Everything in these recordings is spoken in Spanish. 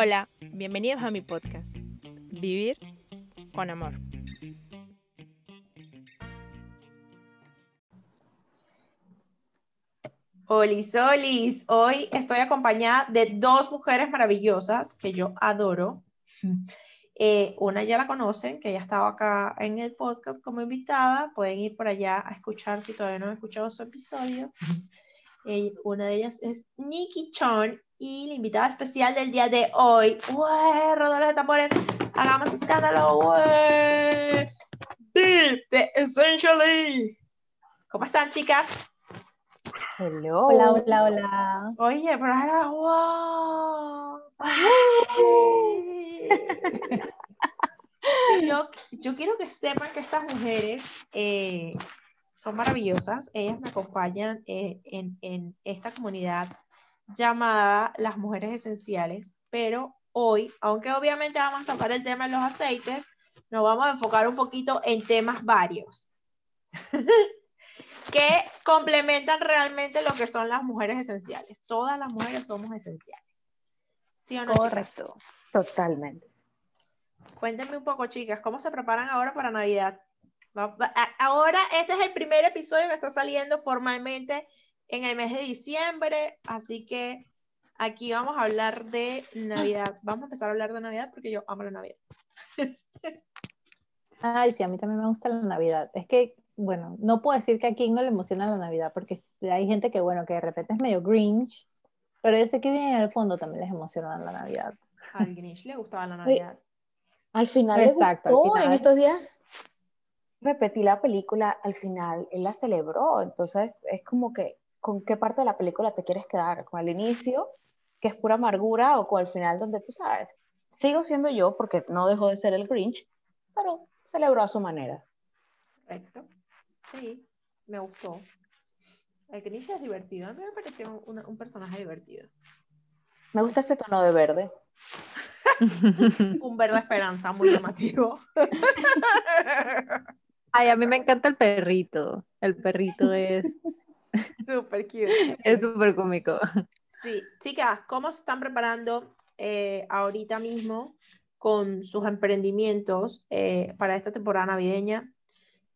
Hola, bienvenidos a mi podcast, Vivir con Amor. Olis, olis, hoy estoy acompañada de dos mujeres maravillosas que yo adoro. Eh, una ya la conocen, que ya estaba acá en el podcast como invitada. Pueden ir por allá a escuchar si todavía no han escuchado su episodio. Eh, una de ellas es Nikki Chon y la invitada especial del día de hoy. ¡Uy! Rodolfo de tambores, hagamos escándalo. ¡Uy! De Essentially. ¿Cómo están, chicas? Hello. Hola, hola, hola. Oye, pero ahora, wow. Yo, yo quiero que sepan que estas mujeres eh, son maravillosas. Ellas me acompañan eh, en, en esta comunidad llamada Las Mujeres Esenciales, pero hoy, aunque obviamente vamos a tocar el tema de los aceites, nos vamos a enfocar un poquito en temas varios que complementan realmente lo que son las mujeres esenciales. Todas las mujeres somos esenciales. ¿Sí o no? chicas? Correcto. Totalmente. Cuéntenme un poco, chicas, ¿cómo se preparan ahora para Navidad? Ahora este es el primer episodio que está saliendo formalmente en el mes de diciembre, así que aquí vamos a hablar de Navidad. Vamos a empezar a hablar de Navidad porque yo amo la Navidad. Ay, sí, a mí también me gusta la Navidad. Es que, bueno, no puedo decir que a quien no le emociona la Navidad, porque hay gente que, bueno, que de repente es medio Grinch, pero yo sé que bien en el fondo también les emociona la Navidad. Al Grinch le gustaba la Navidad. Al final Exacto, le al gustó, en final. estos días repetí la película, al final él la celebró, entonces es como que, ¿con qué parte de la película te quieres quedar? ¿Con el inicio, que es pura amargura, o con el final donde tú sabes? Sigo siendo yo porque no dejó de ser el Grinch, pero celebró a su manera. Correcto. Sí, me gustó. El Grinch es divertido. A mí me pareció un, un personaje divertido. Me gusta ese tono de verde. Un verde esperanza muy llamativo. Ay, a mí me encanta el perrito. El perrito es Súper cute. es súper cómico. Sí, chicas, ¿cómo se están preparando eh, ahorita mismo con sus emprendimientos eh, para esta temporada navideña?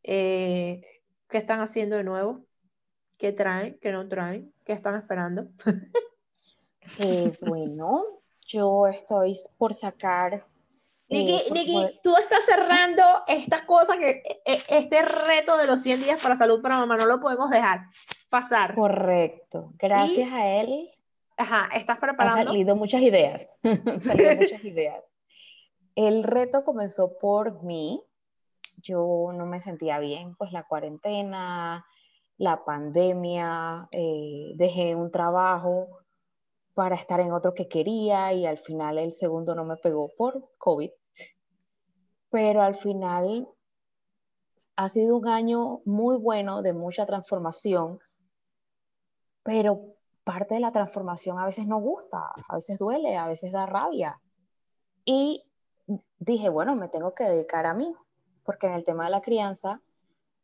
Eh, ¿qué están haciendo de nuevo? ¿Qué traen? ¿Qué no traen? ¿Qué están esperando? Eh, bueno, yo estoy por sacar... eh, Niki, por- Niki, tú estás cerrando esta cosa que e- este reto de los 100 días para salud para mamá, no lo podemos dejar pasar. Correcto. Gracias a él Ajá, estás han preparando. salido muchas ideas. Han salido muchas ideas. El reto comenzó por mí. Yo no me sentía bien, pues la cuarentena, la pandemia, eh, dejé un trabajo para estar en otro que quería y al final el segundo no me pegó por COVID. Pero al final ha sido un año muy bueno de mucha transformación, pero parte de la transformación a veces no gusta, a veces duele, a veces da rabia. Y dije, bueno, me tengo que dedicar a mí, porque en el tema de la crianza,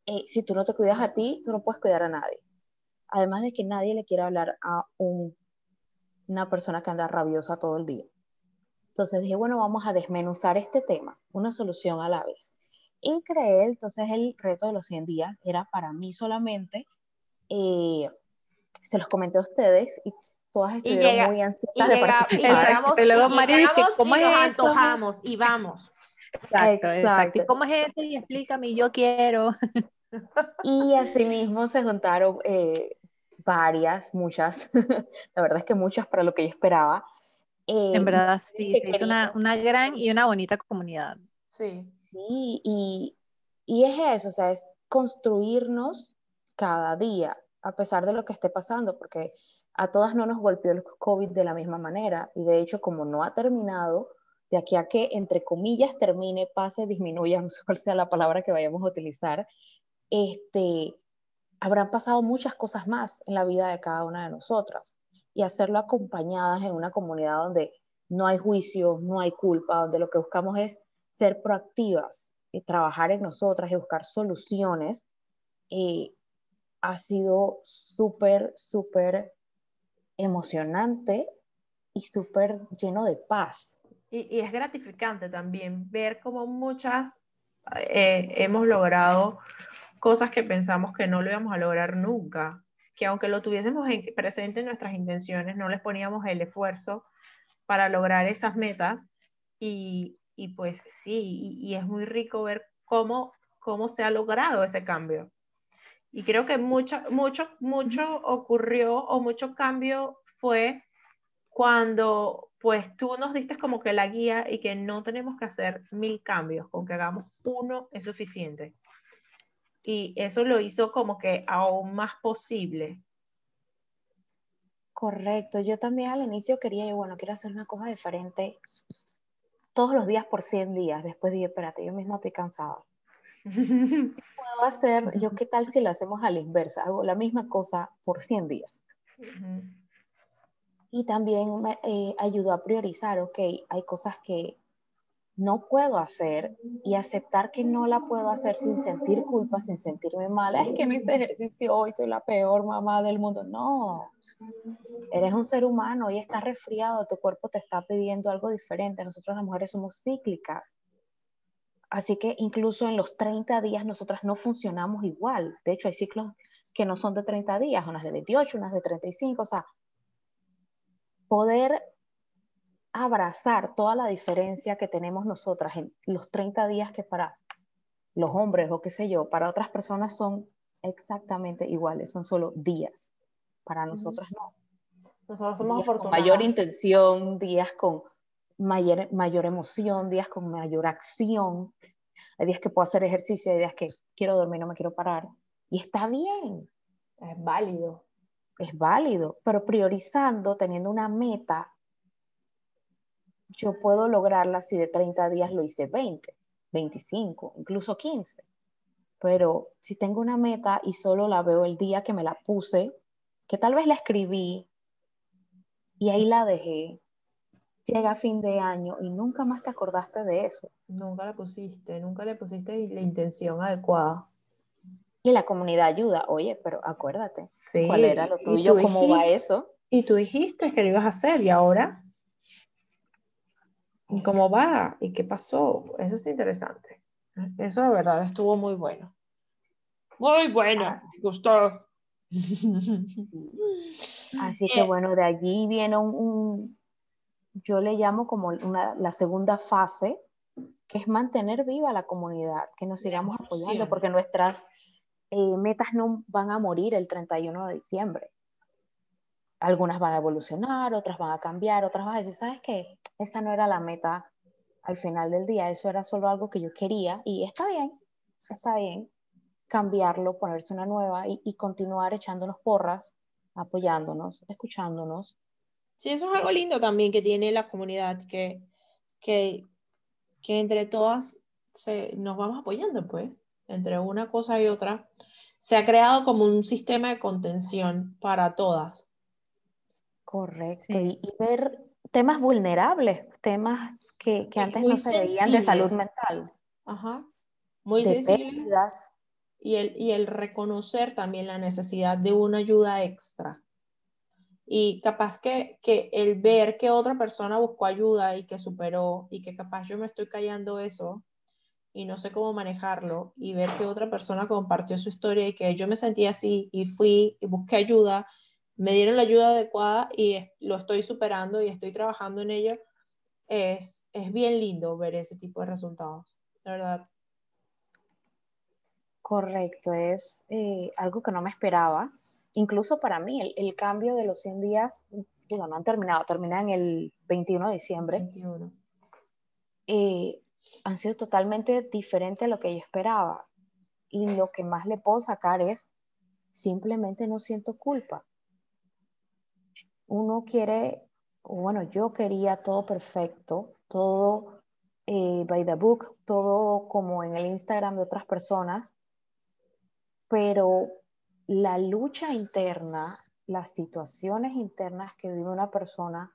eh, si tú no te cuidas a ti, tú no puedes cuidar a nadie. Además de que nadie le quiere hablar a un- una persona que anda rabiosa todo el día. Entonces dije, bueno, vamos a desmenuzar este tema, una solución a la vez. Y creé, entonces, el reto de los 100 días era para mí solamente. eh, se los comenté a ustedes y todas estuvieron llega- muy Y, ansiosas de llega- y participar. llegamos, Y luego y Mari dice, ¿cómo y es nos eso? antojamos y vamos. Exacto, exacto. ¿Y Exacto. cómo es esto? Y explícame, yo quiero. Y asimismo se juntaron eh, varias, muchas, la verdad es que muchas para lo que yo esperaba. Eh, En verdad, sí, que hizo una, una gran y una bonita comunidad. Sí. Sí, y, y es eso, o sea, es construirnos cada día, a pesar de lo que esté pasando, porque a todas no nos golpeó el COVID de la misma manera, y de hecho, como no ha terminado, de aquí a que, entre comillas, termine, pase, disminuya, no sé cuál sea la palabra que vayamos a utilizar, este, habrán pasado muchas cosas más en la vida de cada una de nosotras, y hacerlo acompañadas en una comunidad donde no hay juicio, no hay culpa, donde lo que buscamos es ser proactivas y trabajar en nosotras y buscar soluciones, eh, ha sido súper, súper emocionante y súper lleno de paz. Y, y, es gratificante también ver cómo muchas eh, hemos logrado cosas que pensamos que no lo íbamos a lograr nunca, que aunque lo tuviésemos en, presente en nuestras intenciones, no les poníamos el esfuerzo para lograr esas metas. Y, y pues sí, y, y, es muy rico ver cómo, cómo se ha logrado ese cambio. Y creo que mucho, mucho, mucho ocurrió o mucho cambio fue cuando pues tú nos diste como que la guía y que no tenemos que hacer mil cambios, con que hagamos uno es suficiente. Y eso lo hizo como que aún más posible. Correcto, yo también al inicio quería, bueno, quiero hacer una cosa diferente todos los días por 100 días. Después dije, espérate, yo mismo estoy cansada. Si puedo hacer, yo qué tal si lo hacemos a la inversa, hago la misma cosa por 100 días. Y también me eh, ayudó a priorizar, ok, hay cosas que no puedo hacer y aceptar que no la puedo hacer sin sentir culpa, sin sentirme mal. Es que no hice ejercicio hoy, soy la peor mamá del mundo. No, eres un ser humano y estás resfriado, tu cuerpo te está pidiendo algo diferente. Nosotros las mujeres somos cíclicas. Así que incluso en los 30 días nosotras no funcionamos igual. De hecho, hay ciclos que no son de 30 días, unas de 28, unas de 35. O sea, poder abrazar toda la diferencia que tenemos nosotras en los 30 días que para los hombres o qué sé yo, para otras personas son exactamente iguales, son solo días. Para nosotras no. Nosotros somos con mayor intención, días con mayor, mayor emoción, días con mayor acción. Hay días que puedo hacer ejercicio, hay días que quiero dormir, no me quiero parar. Y está bien. Es válido. Es válido, pero priorizando, teniendo una meta, yo puedo lograrla si de 30 días lo hice 20, 25, incluso 15. Pero si tengo una meta y solo la veo el día que me la puse, que tal vez la escribí y ahí la dejé, llega fin de año y nunca más te acordaste de eso. Nunca la pusiste, nunca le pusiste la intención adecuada. Y la comunidad ayuda, oye, pero acuérdate, ¿cuál era lo tuyo? ¿Cómo va eso? Y tú dijiste que lo ibas a hacer y ahora ¿Y cómo va? ¿Y qué pasó? Eso es interesante. Eso de verdad estuvo muy bueno. Muy bueno, ah. me gustó. Así que eh, bueno, de allí viene un, yo le llamo como una, la segunda fase, que es mantener viva la comunidad, que nos sigamos apoyando, porque nuestras eh, metas no van a morir el 31 de diciembre algunas van a evolucionar, otras van a cambiar, otras van a decir, ¿sabes qué? Esa no era la meta al final del día, eso era solo algo que yo quería y está bien, está bien cambiarlo, ponerse una nueva y, continuar echándonos porras, apoyándonos, escuchándonos. Sí, eso es algo lindo también que tiene la comunidad, que, que, que entre todas se, nos vamos apoyando, pues, entre una cosa y otra. Se ha creado como un sistema de contención para todas Correcto, y, ver temas vulnerables, temas que, antes no se veían de salud mental. Ajá, muy sensibles. Y el, y el reconocer también la necesidad de una ayuda extra. Y capaz que, que el ver que otra persona buscó ayuda y que superó y que capaz yo me estoy callando eso y no sé cómo manejarlo y ver que otra persona compartió su historia y que yo me sentí así y fui y busqué ayuda me dieron la ayuda adecuada y lo estoy superando y estoy trabajando en ello, es, es bien lindo ver ese tipo de resultados, de verdad. Correcto, es eh, algo que no me esperaba. Incluso para mí, el, el, cambio de los 100 días, digo, no han terminado, terminan el 21 de diciembre. 21. Eh, han sido totalmente diferentes a lo que yo esperaba. Y lo que más le puedo sacar es, simplemente no siento culpa uno quiere, bueno, yo quería todo perfecto, todo eh, by the book, todo como en el Instagram de otras personas, pero la lucha interna, las situaciones internas que vive una persona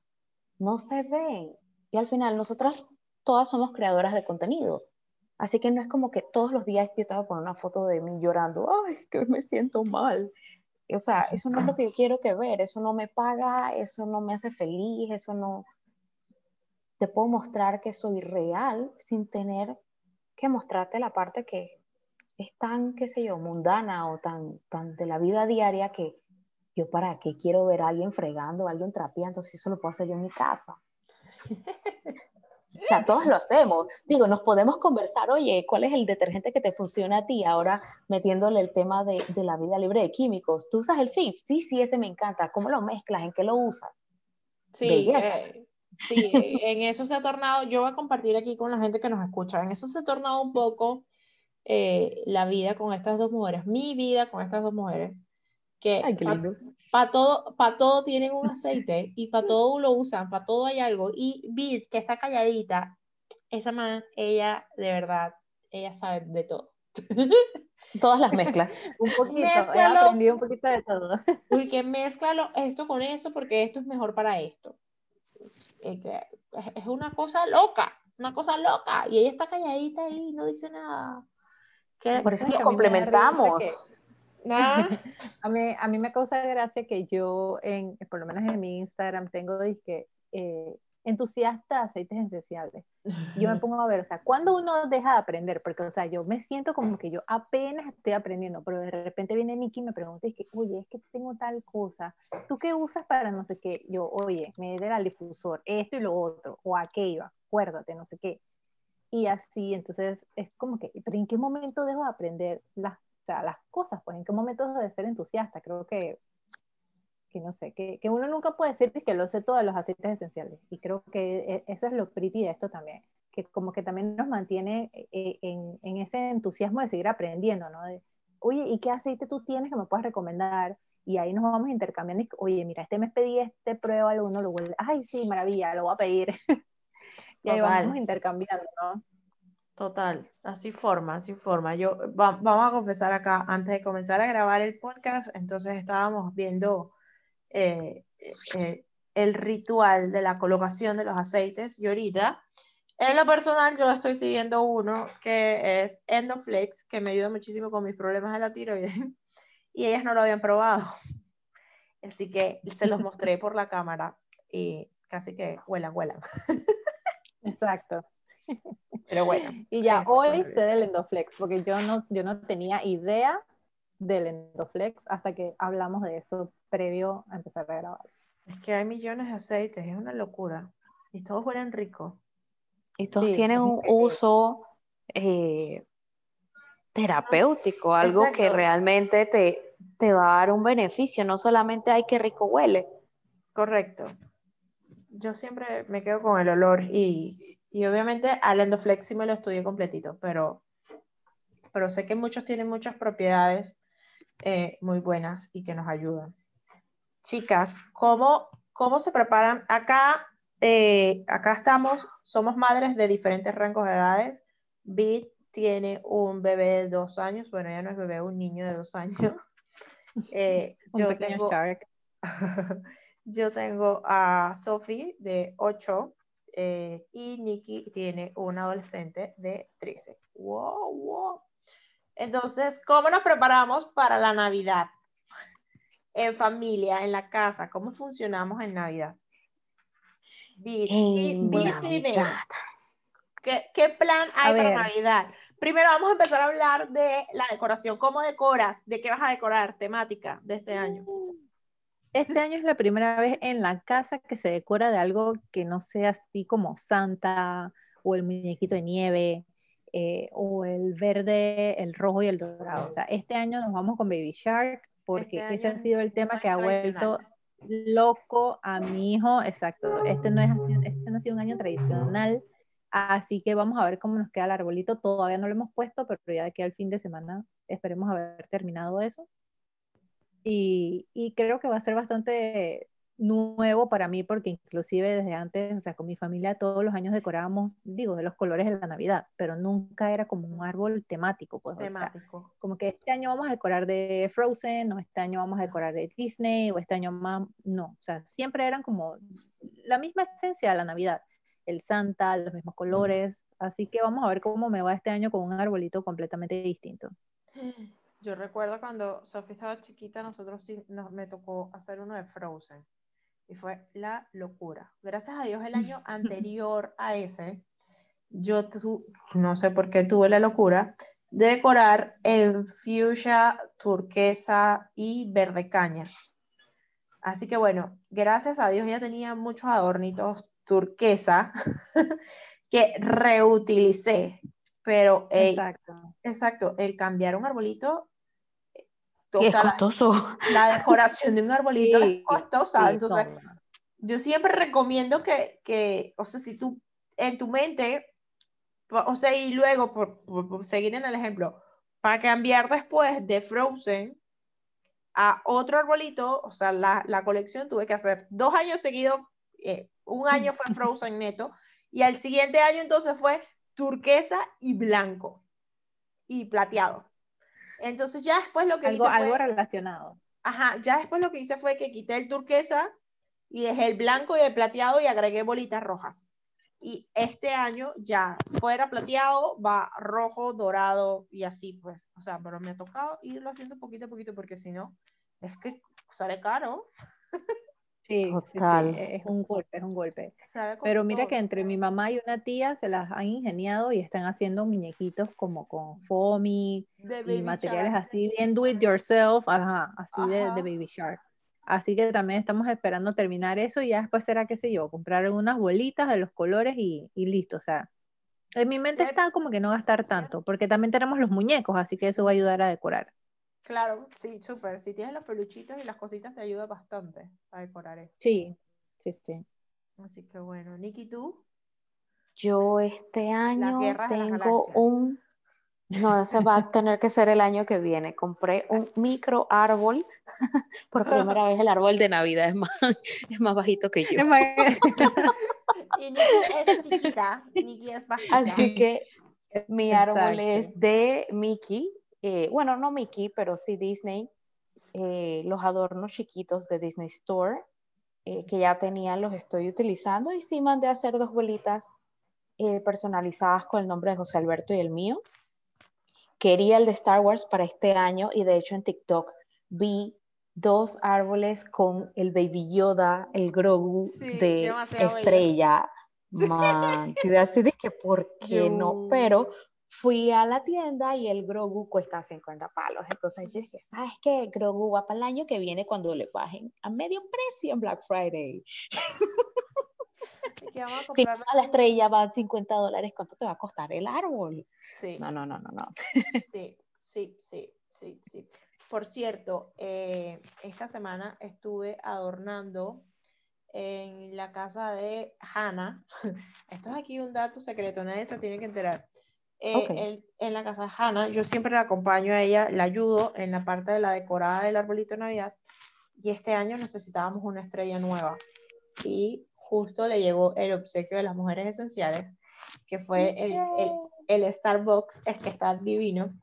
no se ven. Y al final nosotras todas somos creadoras de contenido. Así que no es como que todos los días yo estaba poniendo una foto de mí llorando, ay, que me siento mal. O sea, eso no es lo que yo quiero que ver, eso no me paga, eso no me hace feliz, eso no... Te puedo mostrar que soy real sin tener que mostrarte la parte que es tan, qué sé yo, mundana o tan, tan de la vida diaria que yo para qué quiero ver a alguien fregando, a alguien trapeando, si eso lo puedo hacer yo en mi casa. O sea, todos lo hacemos. Digo, nos podemos conversar, oye, ¿cuál es el detergente que te funciona a ti? Ahora metiéndole el tema de, de la vida libre de químicos. ¿Tú usas el FIF? Sí, sí, ese me encanta. ¿Cómo lo mezclas? ¿En qué lo usas? Sí, eh, sí, en eso se ha tornado, yo voy a compartir aquí con la gente que nos escucha, en eso se ha tornado un poco eh, la vida con estas dos mujeres, mi vida con estas dos mujeres, que para todo, para todo tienen un aceite y para todo lo usan, para todo hay algo. Y Bit, que está calladita, esa man, ella de verdad, ella sabe de todo. Todas las mezclas. un poquito, mézclalo, he aprendido un poquito de todo. Porque mézclalo esto con esto porque esto es mejor para esto. Es una cosa loca, una cosa loca. Y ella está calladita ahí, no dice nada. Por eso nos complementamos. a, mí, a mí me causa gracia que yo, en, por lo menos en mi Instagram, tengo disque, eh, entusiasta de aceites esenciales. Yo me pongo a ver, o sea, cuando uno deja de aprender, porque, o sea, yo me siento como que yo apenas estoy aprendiendo, pero de repente viene Nikki y me pregunta, es que, oye, es que tengo tal cosa, ¿tú qué usas para no sé qué? Yo, oye, me da el difusor, esto y lo otro, o aquello, acuérdate, no sé qué. Y así, entonces, es como que, pero ¿en qué momento dejo de aprender las o sea, las cosas, pues en qué momento de ser entusiasta. Creo que, que no sé, que, que, uno nunca puede decir que lo sé todos los aceites esenciales. Y creo que e, eso es lo pretty de esto también, que como que también nos mantiene eh, en, en ese entusiasmo de seguir aprendiendo, ¿no? De, oye, ¿y qué aceite tú tienes que me puedas recomendar? Y ahí nos vamos intercambiando. Oye, mira, este mes pedí este, prueba, uno lo vuelve. Ay, sí, maravilla, lo voy a pedir. y ahí vamos intercambiando, ¿no? Total, así forma, así forma. Yo vamos a confesar acá, antes de comenzar a grabar el podcast, entonces estábamos viendo eh, eh, el ritual de la colocación de los aceites y ahorita, en lo personal, yo estoy siguiendo uno que es Endoflex, que me ayuda muchísimo con mis problemas de la tiroides, y ellas no lo habían probado. Así que se los mostré por la cámara y casi que huelan, huelan. Exacto. Pero bueno. Y ya hoy sé del Endoflex, porque yo no, yo no tenía idea del Endoflex hasta que hablamos de eso previo a empezar a grabar. Es que hay millones de aceites, es una locura. Y todos huelen rico. Y todos tienen un uso eh, terapéutico, algo que realmente te, te va a dar un beneficio, no solamente hay que rico huele. Correcto. Yo siempre me quedo con el olor y y obviamente al Endoflex sí me lo estudié completito, pero, pero sé que muchos tienen muchas propiedades eh, muy buenas y que nos ayudan. Chicas, ¿cómo, cómo se preparan? Acá, eh, acá estamos, somos madres de diferentes rangos de edades. Bit tiene un bebé de dos años, bueno, ya no es bebé, un niño de dos años. Eh, yo, tengo, yo tengo a Sophie de ocho eh, y Nikki tiene un adolescente de 13. Wow, wow. Entonces, ¿cómo nos preparamos para la Navidad? En familia, en la casa, ¿cómo funcionamos en Navidad? ¿Qué, plan hay para Navidad? Primero vamos a empezar a hablar de la decoración. ¿Cómo decoras? ¿De qué vas a decorar? Temática de este año. Este año es la primera vez en la casa que se decora de algo que no sea así como Santa o el muñequito de nieve eh, o el verde, el rojo y el dorado. O sea, este año nos vamos con Baby Shark porque este ese ha sido el tema que ha vuelto loco a mi hijo. Exacto, este no, es, este no ha sido un año tradicional. Así que vamos a ver cómo nos queda el arbolito. Todavía no lo hemos puesto, pero ya de aquí al fin de semana esperemos haber terminado eso. Y, y, creo que va a ser bastante nuevo para mí porque inclusive desde antes, o sea, con mi familia todos los años decorábamos, digo, de los colores de la Navidad, pero nunca era como un árbol temático, pues, temático. como que este año vamos a decorar de Frozen, o este año vamos a decorar de Disney, o este año más, no, o sea, siempre eran como la misma esencia de la Navidad, el Santa, los mismos colores, así que vamos a ver cómo me va este año con un arbolito completamente distinto. Yo recuerdo cuando Sophie estaba chiquita, nosotros sí, nos, me tocó hacer uno de Frozen. Y fue la locura. Gracias a Dios, el año anterior a ese, yo tu- no sé por qué tuve la locura de decorar en fuchsia, turquesa y verde caña. Así que bueno, gracias a Dios ya tenía muchos adornitos turquesa que reutilicé. Pero, Exacto. exacto, el cambiar un arbolito, o es sea, la, costoso. la decoración de un arbolito es Sí, costosa. Sí, entonces, toma. yo siempre recomiendo que, que, o sea, si tú en tu mente, o sea, y luego, por, por- por seguir en el ejemplo, para cambiar después de Frozen a otro arbolito, o sea, la, la colección tuve que hacer dos años seguidos, eh, un año fue Frozen neto, y al siguiente año entonces fue turquesa y blanco y plateado. Entonces ya después lo que Algo, hice algo fue, relacionado. Ajá, ya después lo que hice fue que quité el turquesa y dejé el blanco y el plateado y agregué bolitas rojas. Y este año ya fuera plateado, va rojo, dorado y así pues. O sea, pero me ha tocado irlo haciendo poquito a poquito porque si no, es que sale caro. Sí, sí, sí, Total. es un golpe, es un golpe. Pero mira que costoso. entre mi mamá y una tía se las han ingeniado y están haciendo muñequitos como con foamy De y materiales Shark. así bien do it yourself, ajá, así de, Ajá. de Baby Shark. Así que también estamos esperando terminar eso y ya después será, qué sé yo, comprar unas bolitas de los colores y, y listo. O sea, en mi mente Sí. está como que no gastar tanto, porque también tenemos los muñecos, así que eso va a ayudar a decorar. Claro, sí, súper. Si tienes los peluchitos y las cositas te ayuda bastante a decorar esto. Sí, sí, sí. Así que bueno, Nikki, ¿tú? Yo este año tengo un... No, ese va a tener que ser el año que viene. Compré un micro árbol. Por primera vez el árbol de Navidad es más, es más bajito que yo. Y Nikki es chiquita. Nikki es bajita. Así que mi árbol es Exacto. de Mickey. Eh, bueno, no Mickey, pero sí Disney. eh, los adornos chiquitos de Disney Store eh, que ya tenía los estoy utilizando y sí mandé a hacer dos bolitas personalizadas con el nombre de José Alberto y el mío. Quería el de Star Wars para este año y de hecho en TikTok vi dos árboles con el Baby Yoda, el Grogu Sí, de demasiado bello. estrella. Man, así de que por qué no, pero fui a la tienda y el Grogu cuesta 50 palos. Entonces yo dije, ¿sabes qué? Grogu va para el año que viene cuando le bajen a medio precio en Black Friday. Que vamos a Si comprar a la estrella van 50 dólares, ¿cuánto te va a costar el árbol? Sí, No, no, no, no, no. sí, sí, sí, sí, sí. Por cierto, eh, esta semana estuve adornando en la casa de Hannah. Esto es aquí un dato secreto, nadie se tiene que enterar. Eh, Ok. en, en la casa de Hannah, yo siempre la acompaño a ella, la ayudo en la parte de la decorada del arbolito de Navidad. Y este año necesitábamos una estrella nueva. Y justo le llegó el obsequio de las mujeres esenciales, que fue el, el, el Starbucks, es que está divino.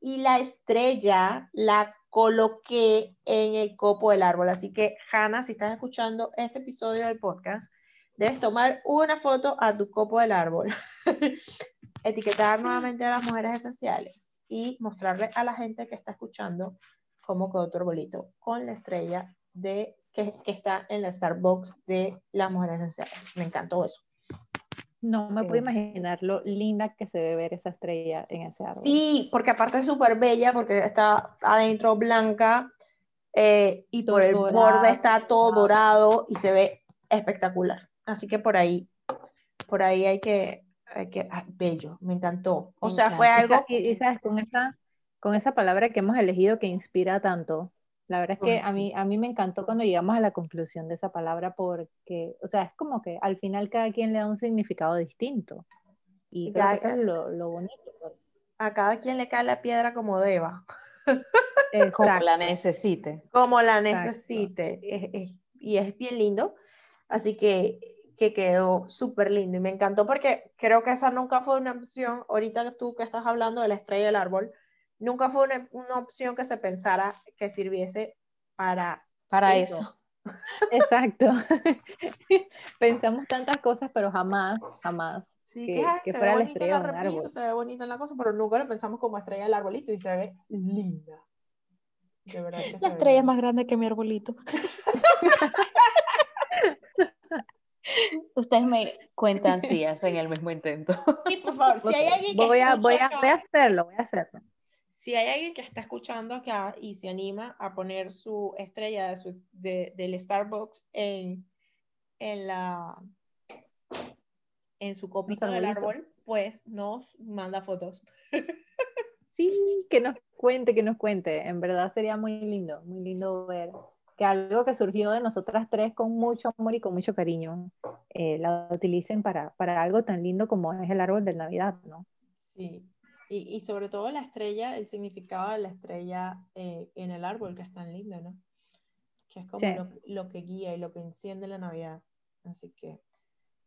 Y la estrella la coloqué en el copo del árbol. Así que, Hannah, si estás escuchando este episodio del podcast, debes tomar una foto a tu copo del árbol, etiquetar nuevamente a las mujeres esenciales y mostrarle a la gente que está escuchando cómo quedó tu arbolito con la estrella de, que, que está en la Starbucks de las mujeres esenciales. Me encantó eso. No me puedo Es- imaginar lo linda que se debe ver esa estrella en ese árbol. Sí, porque aparte es súper bella, porque está adentro blanca eh, y por el Dorado, borde está todo dorado. y se ve espectacular. Así que por ahí, por ahí hay que, que, ay, bello, me encantó. O Me sea, fue encanta. algo, Y, y sabes, con esa, con esa palabra que hemos elegido que inspira tanto, la verdad es que Ay, a mí, a mí me encantó cuando llegamos a la conclusión de esa palabra porque, o sea, es como que al final cada quien le da un significado distinto. Y creo Ya, que eso es lo, lo bonito. pues. a cada quien le cae la piedra como deba, Como la necesite. como la necesite. Es- es- y es bien lindo. Así que, que quedó súper lindo y me encantó porque creo que esa nunca fue una opción. Ahorita tú que estás hablando de la estrella del árbol, nunca fue una, una opción que se pensara que sirviese para Para Eso. eso. Exacto. Pensamos tantas cosas, pero jamás, jamás Sí, que, que, que se ve fuera la bonita en estrella la repisa, árbol. se ve bonita en la cosa, pero nunca lo pensamos como estrella del arbolito y se ve linda. De verdad que se La ve estrella es linda. más grande que mi arbolito. Ustedes me cuentan si hacen el mismo intento. Sí, por favor, si hay alguien que voy, a, escucha voy, a, acá- voy a hacerlo, voy a hacerlo. si hay alguien que está escuchando acá y se anima a poner su estrella de su- de- del Starbucks en, en la en su copito del árbol, pues nos manda fotos. Sí, que nos cuente, que nos cuente. En verdad sería muy lindo, muy lindo ver que algo que surgió de nosotras tres con mucho amor y con mucho cariño, eh, la utilicen para, para algo tan lindo como es el árbol de Navidad, ¿no? Sí, y, y sobre todo la estrella, el significado de la estrella eh, en el árbol, que es tan lindo, ¿no? Que es como Sí. lo, lo que guía y lo que enciende la Navidad. Así que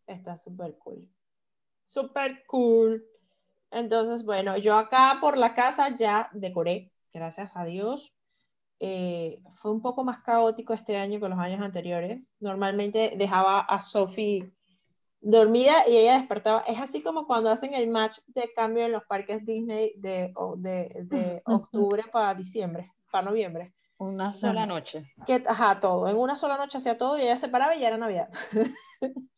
está súper cool. Súper cool. Entonces, bueno, yo acá por la casa ya decoré, gracias a Dios. Eh, fue un poco más caótico este año que los años anteriores. Normalmente dejaba a Sophie dormida y ella despertaba. Es así como cuando hacen el match de cambio en los parques Disney de, o- de, de octubre para diciembre, para noviembre. Una sola noche. Que, ajá, todo. En una sola noche hacía todo y ella se paraba y ya era Navidad.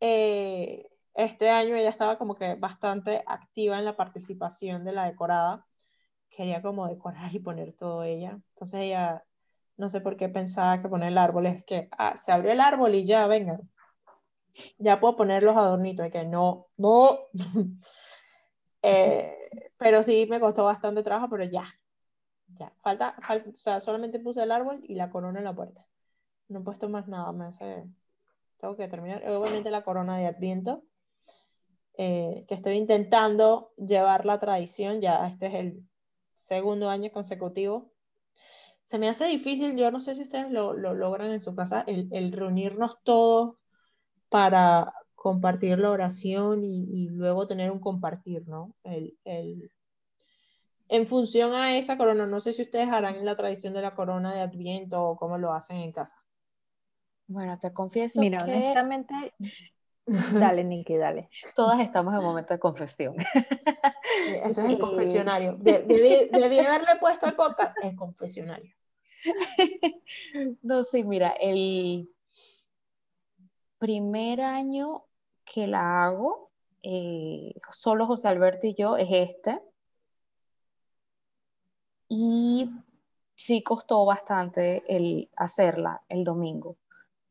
Eh, este año ella estaba como que bastante activa en la participación de la decorada. Quería como decorar y poner todo ella. Entonces ella, no sé por qué pensaba que poner el árbol es que ah, se abrió el árbol y ya, venga. Ya puedo poner los adornitos. Y que no, no. Eh, pero sí me costó bastante trabajo, pero ya. Ya. Falta, falta, o sea, solamente puse el árbol y la corona en la puerta. No he puesto más nada, me hace... Tengo que terminar. Obviamente la corona de Adviento, eh, que estoy intentando llevar la tradición, ya este es el segundo año consecutivo. Se me hace difícil, yo no sé si ustedes lo, lo logran en su casa, el, el reunirnos todos para compartir la oración y, y luego tener un compartir, ¿no? El, el, en función a esa corona, no sé si ustedes harán la tradición de la corona de Adviento o cómo lo hacen en casa. Bueno, te confieso Mira, que honestamente, dale, Nikki, dale. todas estamos en momento de confesión. Eso es el confesionario. De- Debí, haberle puesto el podcast el confesionario. No, sí, mira, el primer año que la hago, eh, solo José Alberto y yo, es este. Y sí costó bastante el hacerla el domingo.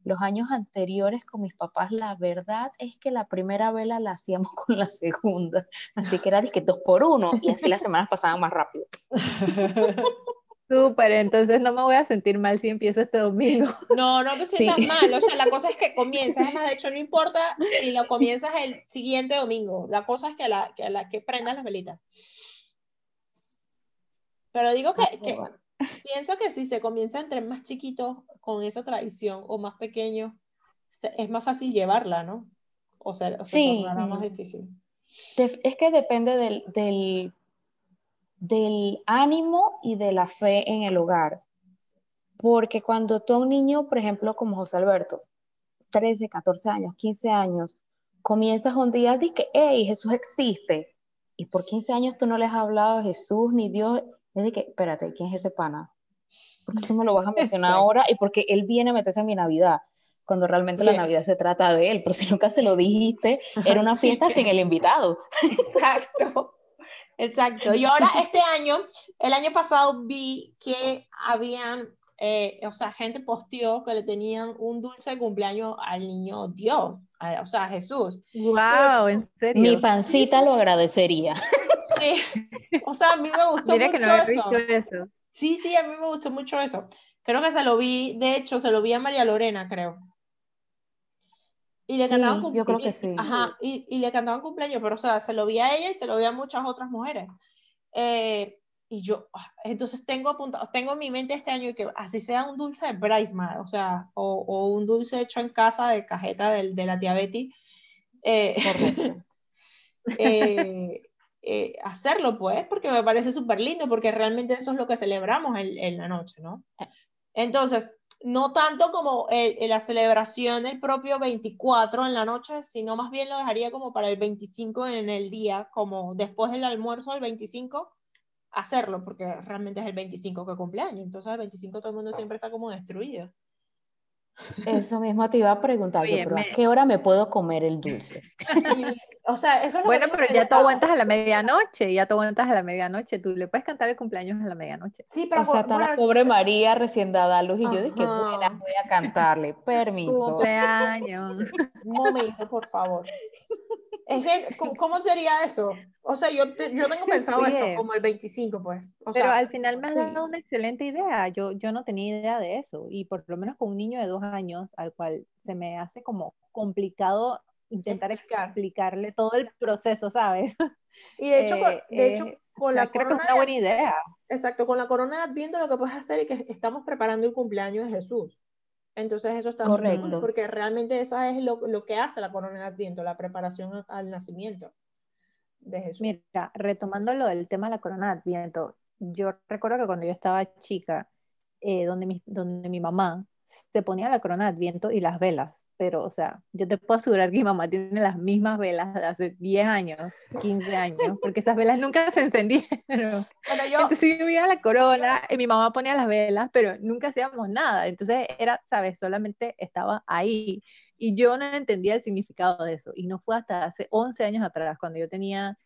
Los años anteriores con mis papás, la verdad es que la primera vela la hacíamos con la segunda. Así que era disque dos por uno y así las semanas pasaban más rápido. Súper, entonces no me voy a sentir mal si empiezo este domingo. No, no te Sí. sientas mal. O sea, la cosa es que comienzas. Es más, de hecho, no importa si lo comienzas el siguiente domingo. La cosa es que, la, que, la, que prendas las velitas. Pero digo que, que. Pienso que si se comienza entre más chiquitos con esa tradición o más pequeños, es más fácil llevarla, ¿no? O sea, o se Sí. más difícil. Es que depende del, del, del ánimo y de la fe en el hogar. Porque cuando tú a un niño, por ejemplo, como José Alberto, 13, 14 años, 15 años, comienzas un día, dices que, hey, Jesús existe. Y por 15 años tú no les has hablado de Jesús ni Dios. De que, espérate, ¿quién es ese pana? ¿Por qué tú me lo vas a mencionar ahora? Y porque él viene a meterse en mi Navidad, cuando realmente la. Navidad se trata de él. Pero si nunca se lo dijiste, era una fiesta sin el invitado. Exacto. Exacto. Y ahora este año, el año pasado vi que habían, eh, o sea, gente posteó que le tenían un dulce cumpleaños al niño Dios, a- o sea, a Jesús. Wow, en serio. Mi pancita lo agradecería. Sí. O sea, a mí me gustó Mira mucho que no había eso. visto eso. Sí, sí, a mí me gustó mucho eso. Creo que se lo vi, de hecho, se lo vi a María Lorena, creo. Y le Sí, cantaban yo creo que sí. Ajá, y, y le cantaban cumpleaños, pero o sea, se lo vi a ella y se lo vi a muchas otras mujeres. Eh, y yo, ah, entonces tengo apuntado, tengo en mi mente este año que así sea un dulce de Braismar, o sea, o, o un dulce hecho en casa de cajeta del- de, la tía Betty. eh, eh, eh, hacerlo, pues, porque me parece súper lindo, porque realmente eso es lo que celebramos en, en la noche, ¿no? Entonces, no tanto como el- la celebración del propio 24 en la noche, sino más bien lo dejaría como para el 25 en el día, como después del almuerzo del 25, hacerlo, porque realmente es el 25 que cumpleaños, entonces el 25 todo el mundo siempre está como destruido. Eso mismo te iba a preguntar yo, Oye, pero ¿a me- qué hora me puedo comer el dulce? Sí, o sea, eso es lo Bueno, que pero ya tú pensaba. aguantas a la medianoche, ya tú aguantas a la medianoche. Tú le puedes cantar el cumpleaños a la medianoche. Sí, pero O sea, está la pobre María recién dada a luz y yo dije, Ajá. buena, voy a cantarle, permiso. Cumpleaños. un momento, por favor. Es que, ¿cómo, sería eso? O sea, yo, te- yo tengo pensado eso, Oye. como el 25, pues. O Pero sea, al final me has sí. dado una excelente idea. Yo, yo no tenía idea de eso. Y por lo menos con un niño de dos años, al cual se me hace como complicado intentar Explicar. explicarle todo el proceso, ¿sabes? Y de hecho, con, Eh, de hecho, eh, con la creo que es corona una buena idea. Exacto, con la corona de Adviento lo que puedes hacer es que estamos preparando el cumpleaños de Jesús. Entonces eso está cool, Correcto. porque realmente esa es lo, lo que hace la corona de Adviento, la preparación al nacimiento de Jesús. Mira, retomando lo del tema de la corona de Adviento, yo recuerdo que cuando yo estaba chica, eh, donde, mi, donde mi mamá se ponía la corona de Adviento y las velas, pero, o sea, yo te puedo asegurar que mi mamá tiene las mismas velas de hace 10 años, 15 años, porque esas velas nunca se encendieron. Bueno, yo, Entonces yo veía la corona y mi mamá ponía las velas, pero nunca hacíamos nada. Entonces era, ¿sabes? Solamente estaba ahí. Y yo no entendía el significado de eso. Y no fue hasta hace 11 años atrás, cuando yo tenía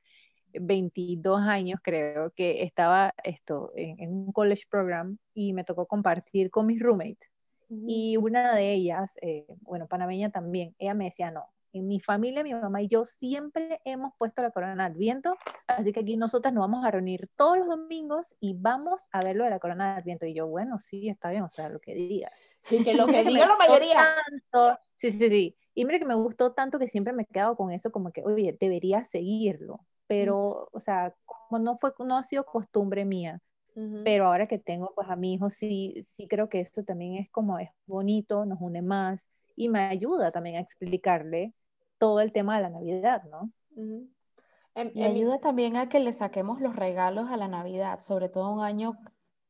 22 años, creo, que estaba esto en, en un college program y me tocó compartir con mis roommates. Y una de ellas, eh, bueno, panameña también, ella me decía, no, en mi familia, mi mamá y yo siempre hemos puesto la corona de Adviento, así que aquí nosotras nos vamos a reunir todos los domingos y vamos a ver lo de la corona de Adviento. Y yo, bueno, sí, está bien, o sea, lo que diga. sí, que lo que diga la mayoría. tanto. Sí, sí, sí. Y mira que me gustó tanto que siempre me he quedado con eso, como que, oye, debería seguirlo. Pero, o sea, como no fue, no ha sido costumbre mía, Pero ahora que tengo pues a mi hijo, sí, sí creo que esto también es como, es bonito, nos une más y me ayuda también a explicarle todo el tema de la Navidad, ¿no? Ujú. En- Y en mi- ayuda también a que le saquemos los regalos a la Navidad, sobre todo un año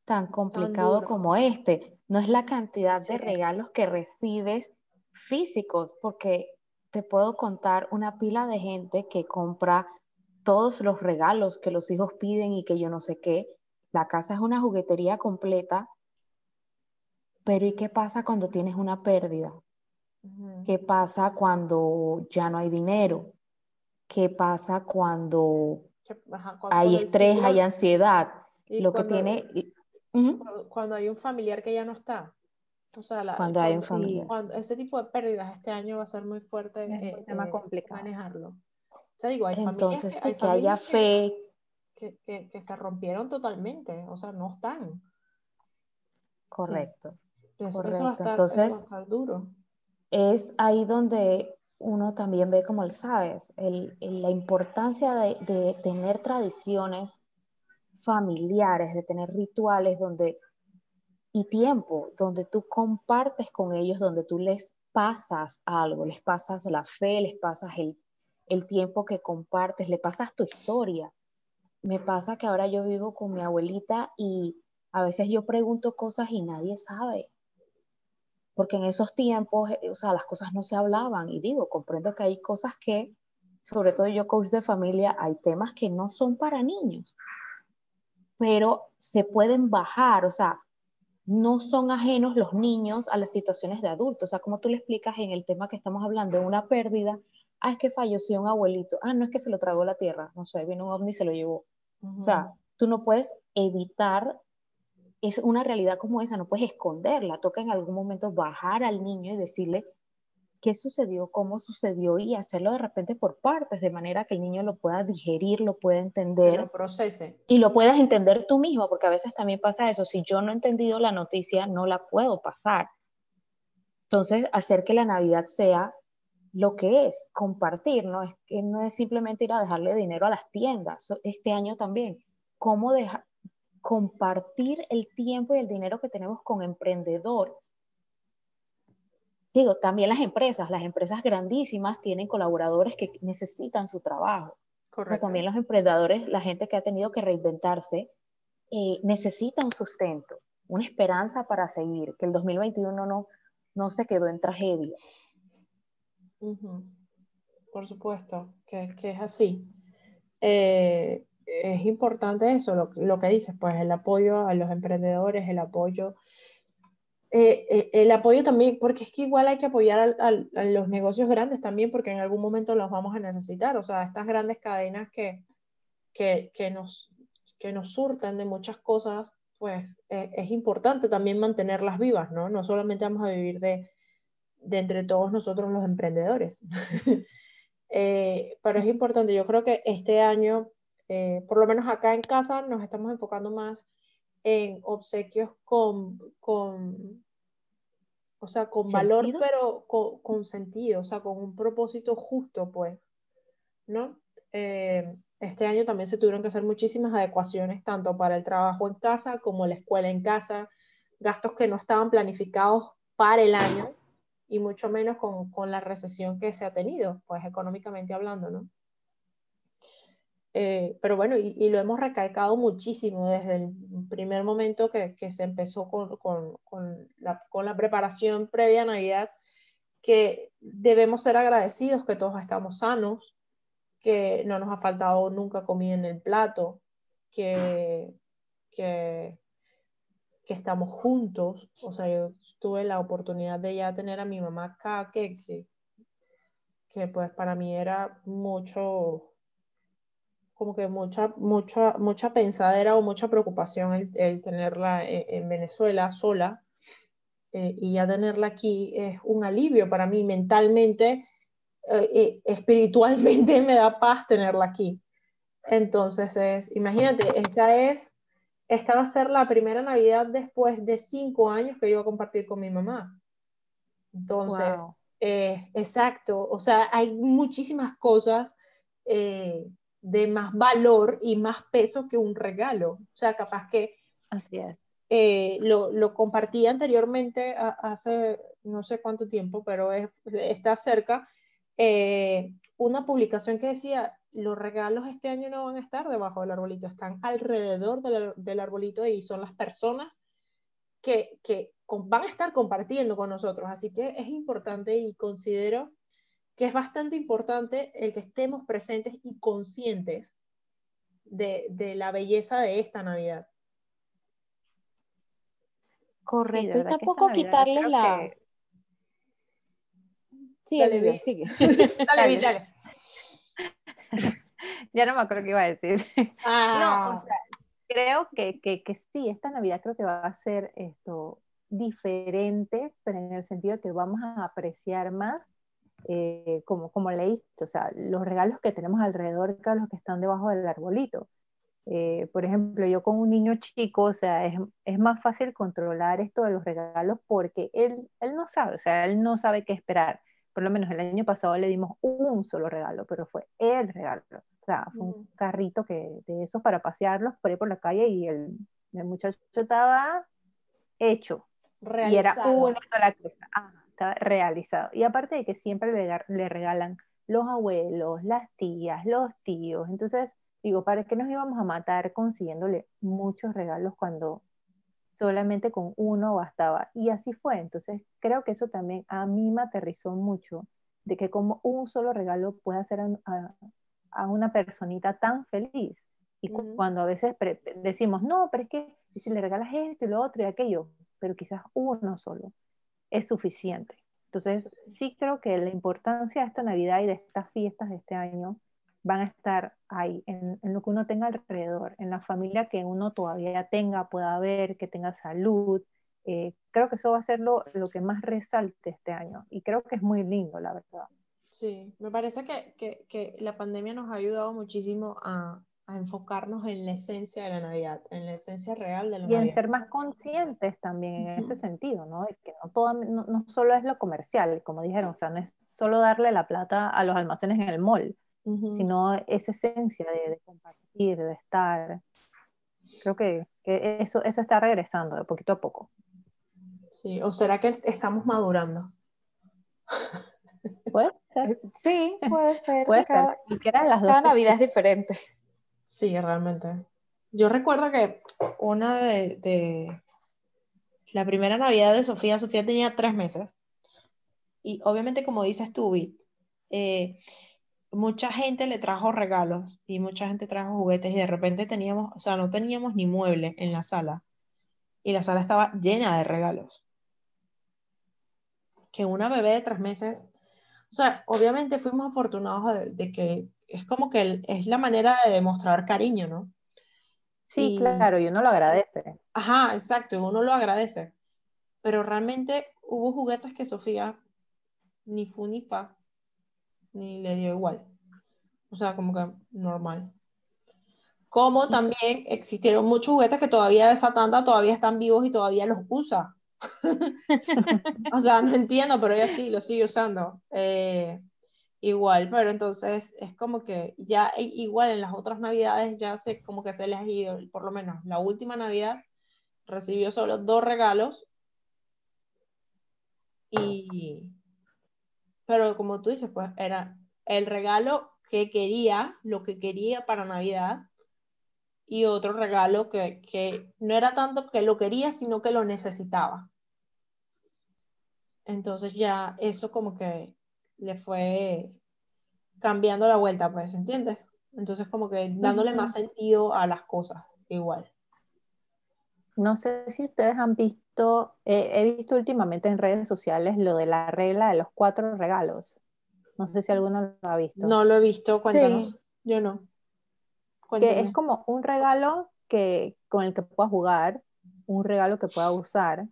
tan complicado como este. No es la cantidad de Sí. regalos que recibes físicos, porque te puedo contar una pila de gente que compra todos los regalos que los hijos piden y que yo no sé qué. La casa es una juguetería completa, pero ¿y qué pasa cuando tienes una pérdida? ¿Qué pasa cuando ya no hay dinero? ¿Qué pasa cuando Que- ajá, hay estrés, hay ansiedad? y Lo que tiene... Cuando hay un familiar que ya no está. O sea, la- Cuando hay un familiar. cuando- ese tipo de pérdidas este año va a ser muy fuerte Es un eh, tema eh, complicado. manejarlo. O sea, digo, hay familias Entonces, hay sí, que haya que- fe, que, que- que se rompieron totalmente, o sea, no están. correcto. Eso, eso va a Correcto. estar, eso va a Entonces- estar duro. Es ahí donde uno también ve, como él sabes, el- el- la importancia de, de tener tradiciones familiares, de tener rituales donde, y tiempo, donde tú compartes con ellos, donde tú les pasas algo, les pasas la fe, les pasas el, el tiempo que compartes, le pasas tu historia. Me pasa que ahora yo vivo con mi abuelita y a veces yo pregunto cosas y nadie sabe. Porque en esos tiempos, eh, o sea, las cosas no se hablaban. Y digo, comprendo que hay cosas que, sobre todo yo coach de familia, hay temas que no son para niños, pero se pueden bajar, o sea, no son ajenos los niños a las situaciones de adultos, o sea, como tú le explicas en el tema que estamos hablando, una pérdida, ah, es que falleció un abuelito, ah, no es que se lo tragó la tierra, no sé, vino un ovni y se lo llevó, o sea, tú no puedes evitar es una realidad como esa, no puedes esconderla, toca en algún momento bajar al niño y decirle qué sucedió, cómo sucedió y hacerlo de repente por partes, de manera que el niño lo pueda digerir, lo pueda que entender lo procese. y lo puedas entender tú mismo, porque a veces también pasa eso, si yo no he entendido la noticia, no la puedo pasar. Entonces, hacer que la Navidad sea lo que es, compartir, ¿no? Es que no es simplemente ir a dejarle dinero a las tiendas, este año también, cómo dejar compartir el tiempo y el dinero que tenemos con emprendedores. Digo, también las empresas, las empresas grandísimas tienen colaboradores que necesitan su trabajo. Pero Correcto. también los emprendedores, la gente que ha tenido que reinventarse, eh, necesita un sustento. una esperanza para seguir, que el 2021 no, no se quedó en tragedia. Por supuesto, que, que es así. Eh, es importante eso, lo, lo, que dices, pues el apoyo a los emprendedores, el apoyo, eh, eh, el apoyo también, porque es que igual hay que apoyar a, los negocios grandes también, porque en algún momento los vamos a necesitar, o sea, estas grandes cadenas que, que, que nos, que nos surtan de muchas cosas, pues es importante también mantenerlas vivas, ¿no? No solamente vamos a vivir de, de entre todos nosotros los emprendedores. pero es importante, yo creo que este año eh, por lo menos acá en casa nos estamos enfocando más en obsequios con, con o sea, con valor, pero con, sentido, o sea, con un propósito justo, pues, ¿no? Eh, este año también se tuvieron que hacer muchísimas adecuaciones, tanto para el trabajo en casa como la escuela en casa, gastos que no estaban planificados para el año y mucho menos con, con la recesión que se ha tenido, pues económicamente hablando, ¿no? Eh, pero bueno, y, lo hemos recalcado muchísimo desde el primer momento que, que se empezó con, con, con, la, con, la, preparación previa a Navidad, que debemos ser agradecidos que todos estamos sanos, que no nos ha faltado nunca comida en el plato, que, que, que estamos juntos. O sea, yo tuve la oportunidad de ya tener a mi mamá acá, que, que, pues para mí era mucho como que mucha, mucha, mucha pensadera o mucha preocupación el, tenerla en, Venezuela sola eh, y ya tenerla aquí es un alivio para mí mentalmente, eh, eh, espiritualmente me da paz tenerla aquí. Entonces, es, imagínate, esta es, esta va a ser la primera Navidad después de cinco años que yo voy a compartir con mi mamá. Entonces, exacto, o sea, hay muchísimas cosas de más valor y más peso que un regalo. O sea, capaz que... Así es. Eh, lo, lo, compartí anteriormente hace no sé cuánto tiempo, pero está cerca, eh, una publicación que decía, los regalos este año no van a estar debajo del arbolito, están alrededor del, del arbolito y son las personas que, que van a estar compartiendo con nosotros. Así que es importante y considero que es bastante importante el que estemos presentes y conscientes de, de la belleza de esta Navidad. Correcto, y tampoco quitarle la... Sí, dale, sigue. dale, dale. ya no me acuerdo qué iba a decir. Ah. No, o sea, creo que, que, que, sí, esta Navidad creo que va a ser esto diferente, pero en el sentido de que vamos a apreciar más eh, como, como leíste, o sea, los regalos que tenemos alrededor que los que están debajo del arbolito. Eh, por ejemplo, yo con un niño chico, o sea, es, es, más fácil controlar esto de los regalos porque él, él no sabe, o sea, él no sabe qué esperar. Por lo menos el año pasado le dimos un solo regalo, pero fue el regalo. O sea, fue un carrito que, de esos para pasearlos por ahí por la calle y el, el muchacho estaba hecho. Y era una sola cosa. Ajá está realizado. Y aparte de que siempre le, regalan los abuelos, las tías, los tíos. Entonces, digo, ¿para qué nos íbamos a matar consiguiéndole muchos regalos cuando solamente con uno bastaba? Y así fue. Entonces, creo que eso también a mí me aterrizó mucho, de que como un solo regalo puede hacer a, una personita tan feliz. Y cuando a veces decimos, no, pero es que si le regalas esto y lo otro y aquello, pero quizás uno solo es suficiente. Entonces, sí creo que la importancia de esta Navidad y de estas fiestas de este año van a estar ahí, en, lo que uno tenga alrededor, en la familia que uno todavía tenga, pueda ver, que tenga salud. Eh, creo que eso va a ser lo, lo, que más resalte este año y creo que es muy lindo, la verdad. Sí, me parece que, que, que la pandemia nos ha ayudado muchísimo a, a enfocarnos en la esencia de la Navidad, en la esencia real de la Navidad. Y en ser más conscientes también en ese sentido, ¿no? De que no, todo, no, no, solo es lo comercial, como dijeron, o sea, no es solo darle la plata a los almacenes en el mall, sino esa esencia de, compartir, de estar. Creo que, que, eso, eso está regresando de poquito a poco. Sí, o será que estamos madurando. ¿Puede ser? Sí, puede ser. Puede cada, ser. cada Navidad es diferente. Sí, realmente. Yo recuerdo que una de, la primera Navidad de Sofía, Sofía tenía tres meses. Y obviamente, como dices tú, eh, mucha gente le trajo regalos y mucha gente trajo juguetes y de repente teníamos, o sea, no teníamos ni mueble en la sala y la sala estaba llena de regalos. Que una bebé de tres meses, o sea, obviamente fuimos afortunados de, que es como que es la manera de demostrar cariño, ¿no? Sí, claro, y uno lo agradece. Ajá, exacto, uno lo agradece. Pero realmente hubo juguetes que Sofía ni fu ni fa, ni le dio igual. O sea, como que normal. Como también existieron muchos juguetes que todavía de esa tanda todavía están vivos y todavía los usa. o sea, no entiendo, pero ella sí, lo sigue usando. Eh, igual, pero entonces es como que ya igual en las otras navidades ya se como que se les ha ido, por lo menos la última navidad recibió solo dos regalos y pero como tú dices, pues era el regalo que quería, lo que quería para Navidad y otro regalo que, que no era tanto que lo quería, sino que lo necesitaba. Entonces ya eso como que le fue cambiando la vuelta, pues, ¿entiendes? Entonces como que dándole más sentido a las cosas, igual. No sé si ustedes han visto, he visto últimamente en redes sociales lo de la regla de los cuatro regalos. No sé si alguno lo ha visto. No lo he visto, cuéntanos. Yo no. Que es como un regalo que, con el que pueda jugar, un regalo que pueda usar,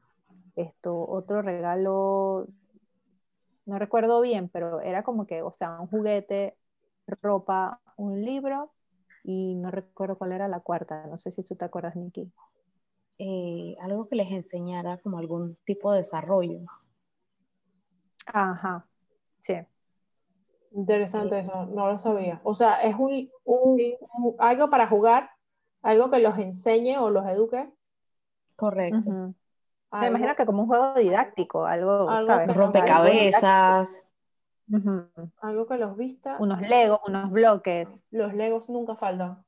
esto, otro regalo, no recuerdo bien, pero era como que, o sea, un juguete, ropa, un libro, y no recuerdo cuál era la cuarta, no sé si tú te acuerdas, Nikki. Eh, algo que les enseñara como algún tipo de desarrollo. Ajá, sí. Interesante eso, no lo sabía. O sea, es un, algo para jugar, algo que los enseñe o los eduque. Correcto. Me imagino que como un juego didáctico, algo, ¿sabes? Rompecabezas. Algo que los vista. Unos legos, unos bloques. Los legos nunca faltan.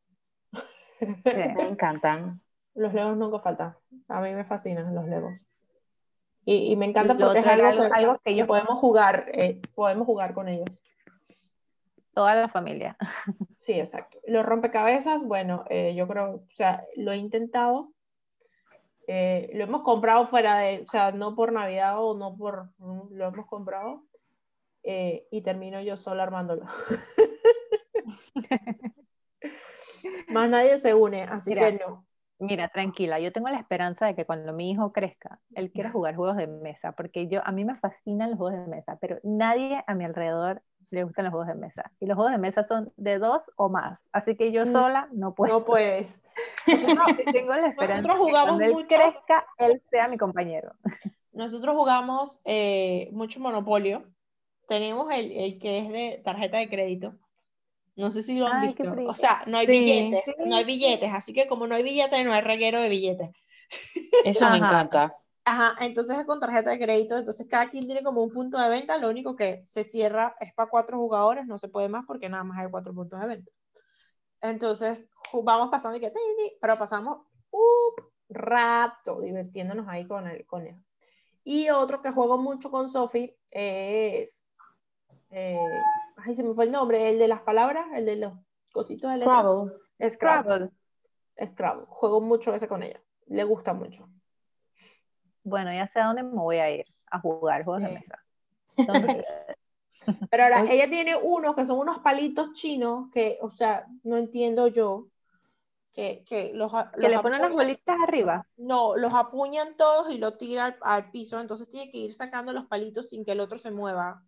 Me encantan. Los legos nunca faltan. A mí me fascinan los legos. Y, me encanta porque es algo, que, podemos jugar, eh, podemos jugar con ellos. Toda la familia. Sí, exacto. Los rompecabezas, bueno, eh, yo creo, o sea, lo he intentado, eh, lo hemos comprado fuera de, o sea, no por Navidad o no por, lo hemos comprado y termino yo sola armándolo. Más nadie se une, así que no. Mira, tranquila, yo tengo la esperanza de que cuando mi hijo crezca, él quiera jugar juegos de mesa, porque yo, a mí me fascinan los juegos de mesa, pero nadie a mi alrededor le gustan los juegos de mesa. Y los juegos de mesa son de dos o más. Así que yo mm, sola no puedo. No puedes. Nosotros, tengo la esperanza nosotros jugamos que cuando él crezca, él sea mi compañero. Nosotros jugamos eh, mucho Monopolio. Tenemos el, el, que es de tarjeta de crédito. No sé si lo han visto. O sea, no hay billetes, no hay billetes. Así que como no hay billetes, no hay reguero de billetes. Eso me encanta. Ajá, entonces es con tarjeta de crédito, entonces cada quien tiene como un punto de venta, lo único que se cierra es para cuatro jugadores, no se puede más porque nada más hay cuatro puntos de venta. Entonces vamos pasando y que, pero pasamos un rato divirtiéndonos ahí con, el, con eso. Y otro que juego mucho con Sophie es, eh, ay, se me fue el nombre, el de las palabras, el de los cositos de Scrabble. Scrabble. Scrabble. Juego mucho ese con ella, le gusta mucho bueno, ya sé a dónde me voy a ir a jugar juegos de mesa. Pero ahora, ella tiene unos que son unos palitos chinos que, o sea, no entiendo yo. Que, que los, que le ponen las bolitas arriba. No, los apuñan todos y lo tiran al, piso, entonces tiene que ir sacando los palitos sin que el otro se mueva.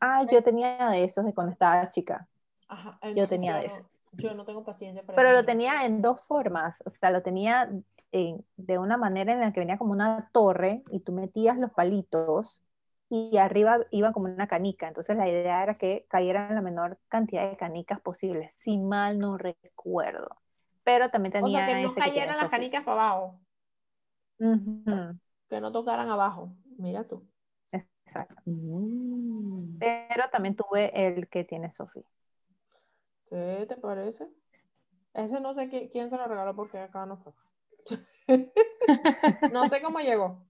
Ah, yo tenía de esos de cuando estaba chica. Ajá, yo tenía de esos. Yo no tengo paciencia para Pero lo tenía en dos formas, o sea, lo tenía de una manera en la que venía como una torre y tú metías los palitos y arriba iba como una canica. Entonces la idea era que cayeran la menor cantidad de canicas posibles, si mal no recuerdo. Pero también tenía. O sea, que no cayeran las canicas para abajo. Que no tocaran abajo. Mira tú. Exacto. Mm. Pero también tuve el que tiene Sofía. ¿Qué te parece? Ese no sé quién se lo regaló porque acá no fue. no sé cómo llegó.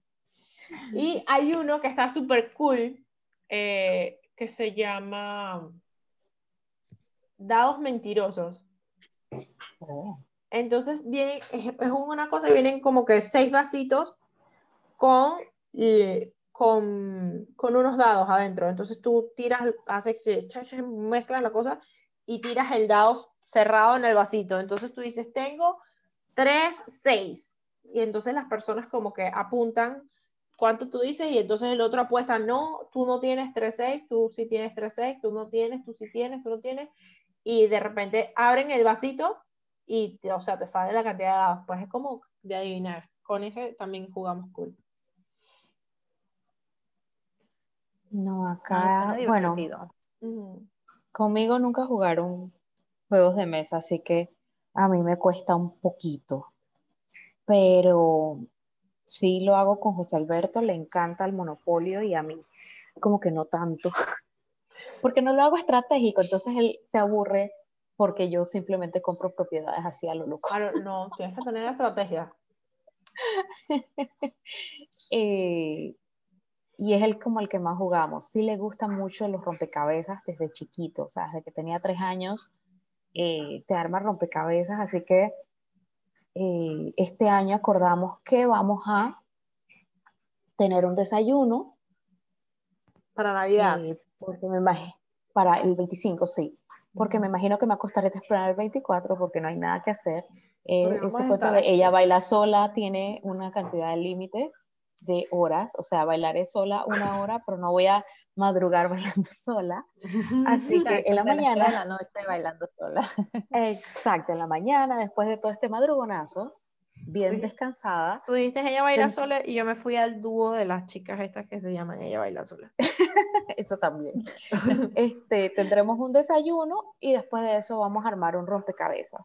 Y hay uno que está súper cool, eh, que se llama Dados Mentirosos. Oh. Entonces viene, es, es una cosa, vienen como que seis vasitos con, eh, con, con unos dados adentro. Entonces tú tiras, haces, mezclas la cosa y tiras el dado cerrado en el vasito. Entonces tú dices, tengo tres, seis. Y entonces las personas como que apuntan cuánto tú dices y entonces el otro apuesta, no, tú no tienes 3-6, tú sí tienes 3-6, tú no tienes, tú sí tienes, tú no tienes. Y de repente abren el vasito y, o sea, te sale la cantidad de dados. Pues es como de adivinar. Con ese también jugamos cool. No, acá, bueno, conmigo nunca jugaron juegos de mesa, así que a mí me cuesta un poquito. Pero sí lo hago con José Alberto, le encanta el monopolio y a mí como que no tanto. Porque no lo hago estratégico, entonces él se aburre porque yo simplemente compro propiedades así a lo loco. Claro, no, tienes que tener estrategia. Eh, y es el como el que más jugamos. Sí le gustan mucho los rompecabezas desde chiquito, o sea, desde que tenía tres años, eh, te arma rompecabezas, así que eh, este año acordamos que vamos a tener un desayuno, Para Navidad. eh, porque me imagino, para el 25, sí, porque me imagino que me acostaré temprano el 24 porque no hay nada que hacer. Eh, ese a cuento de ella baila sola tiene una cantidad de límite de horas, o sea, bailaré sola una hora, pero no voy a madrugar bailando sola. Así que en la mañana, de la noche bailando sola. exacto, en la mañana, después de todo este madrugonazo, bien Sí. descansada, Tú dijiste ella baila Ten- sola y yo me fui al dúo de las chicas estas que se llaman ella baila sola. eso también. Este, tendremos un desayuno y después de eso vamos a armar un rompecabezas.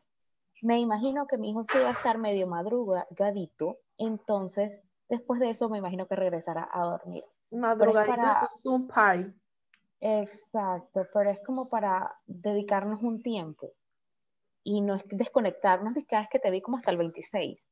Me imagino que mi hijo sí va a estar medio madrugadito, entonces después de eso me imagino que regresará a dormir. Madrugadito, para- es un party. Exacto, pero es como para dedicarnos un tiempo y no es desconectarnos de cada vez que te vi como hasta el 26.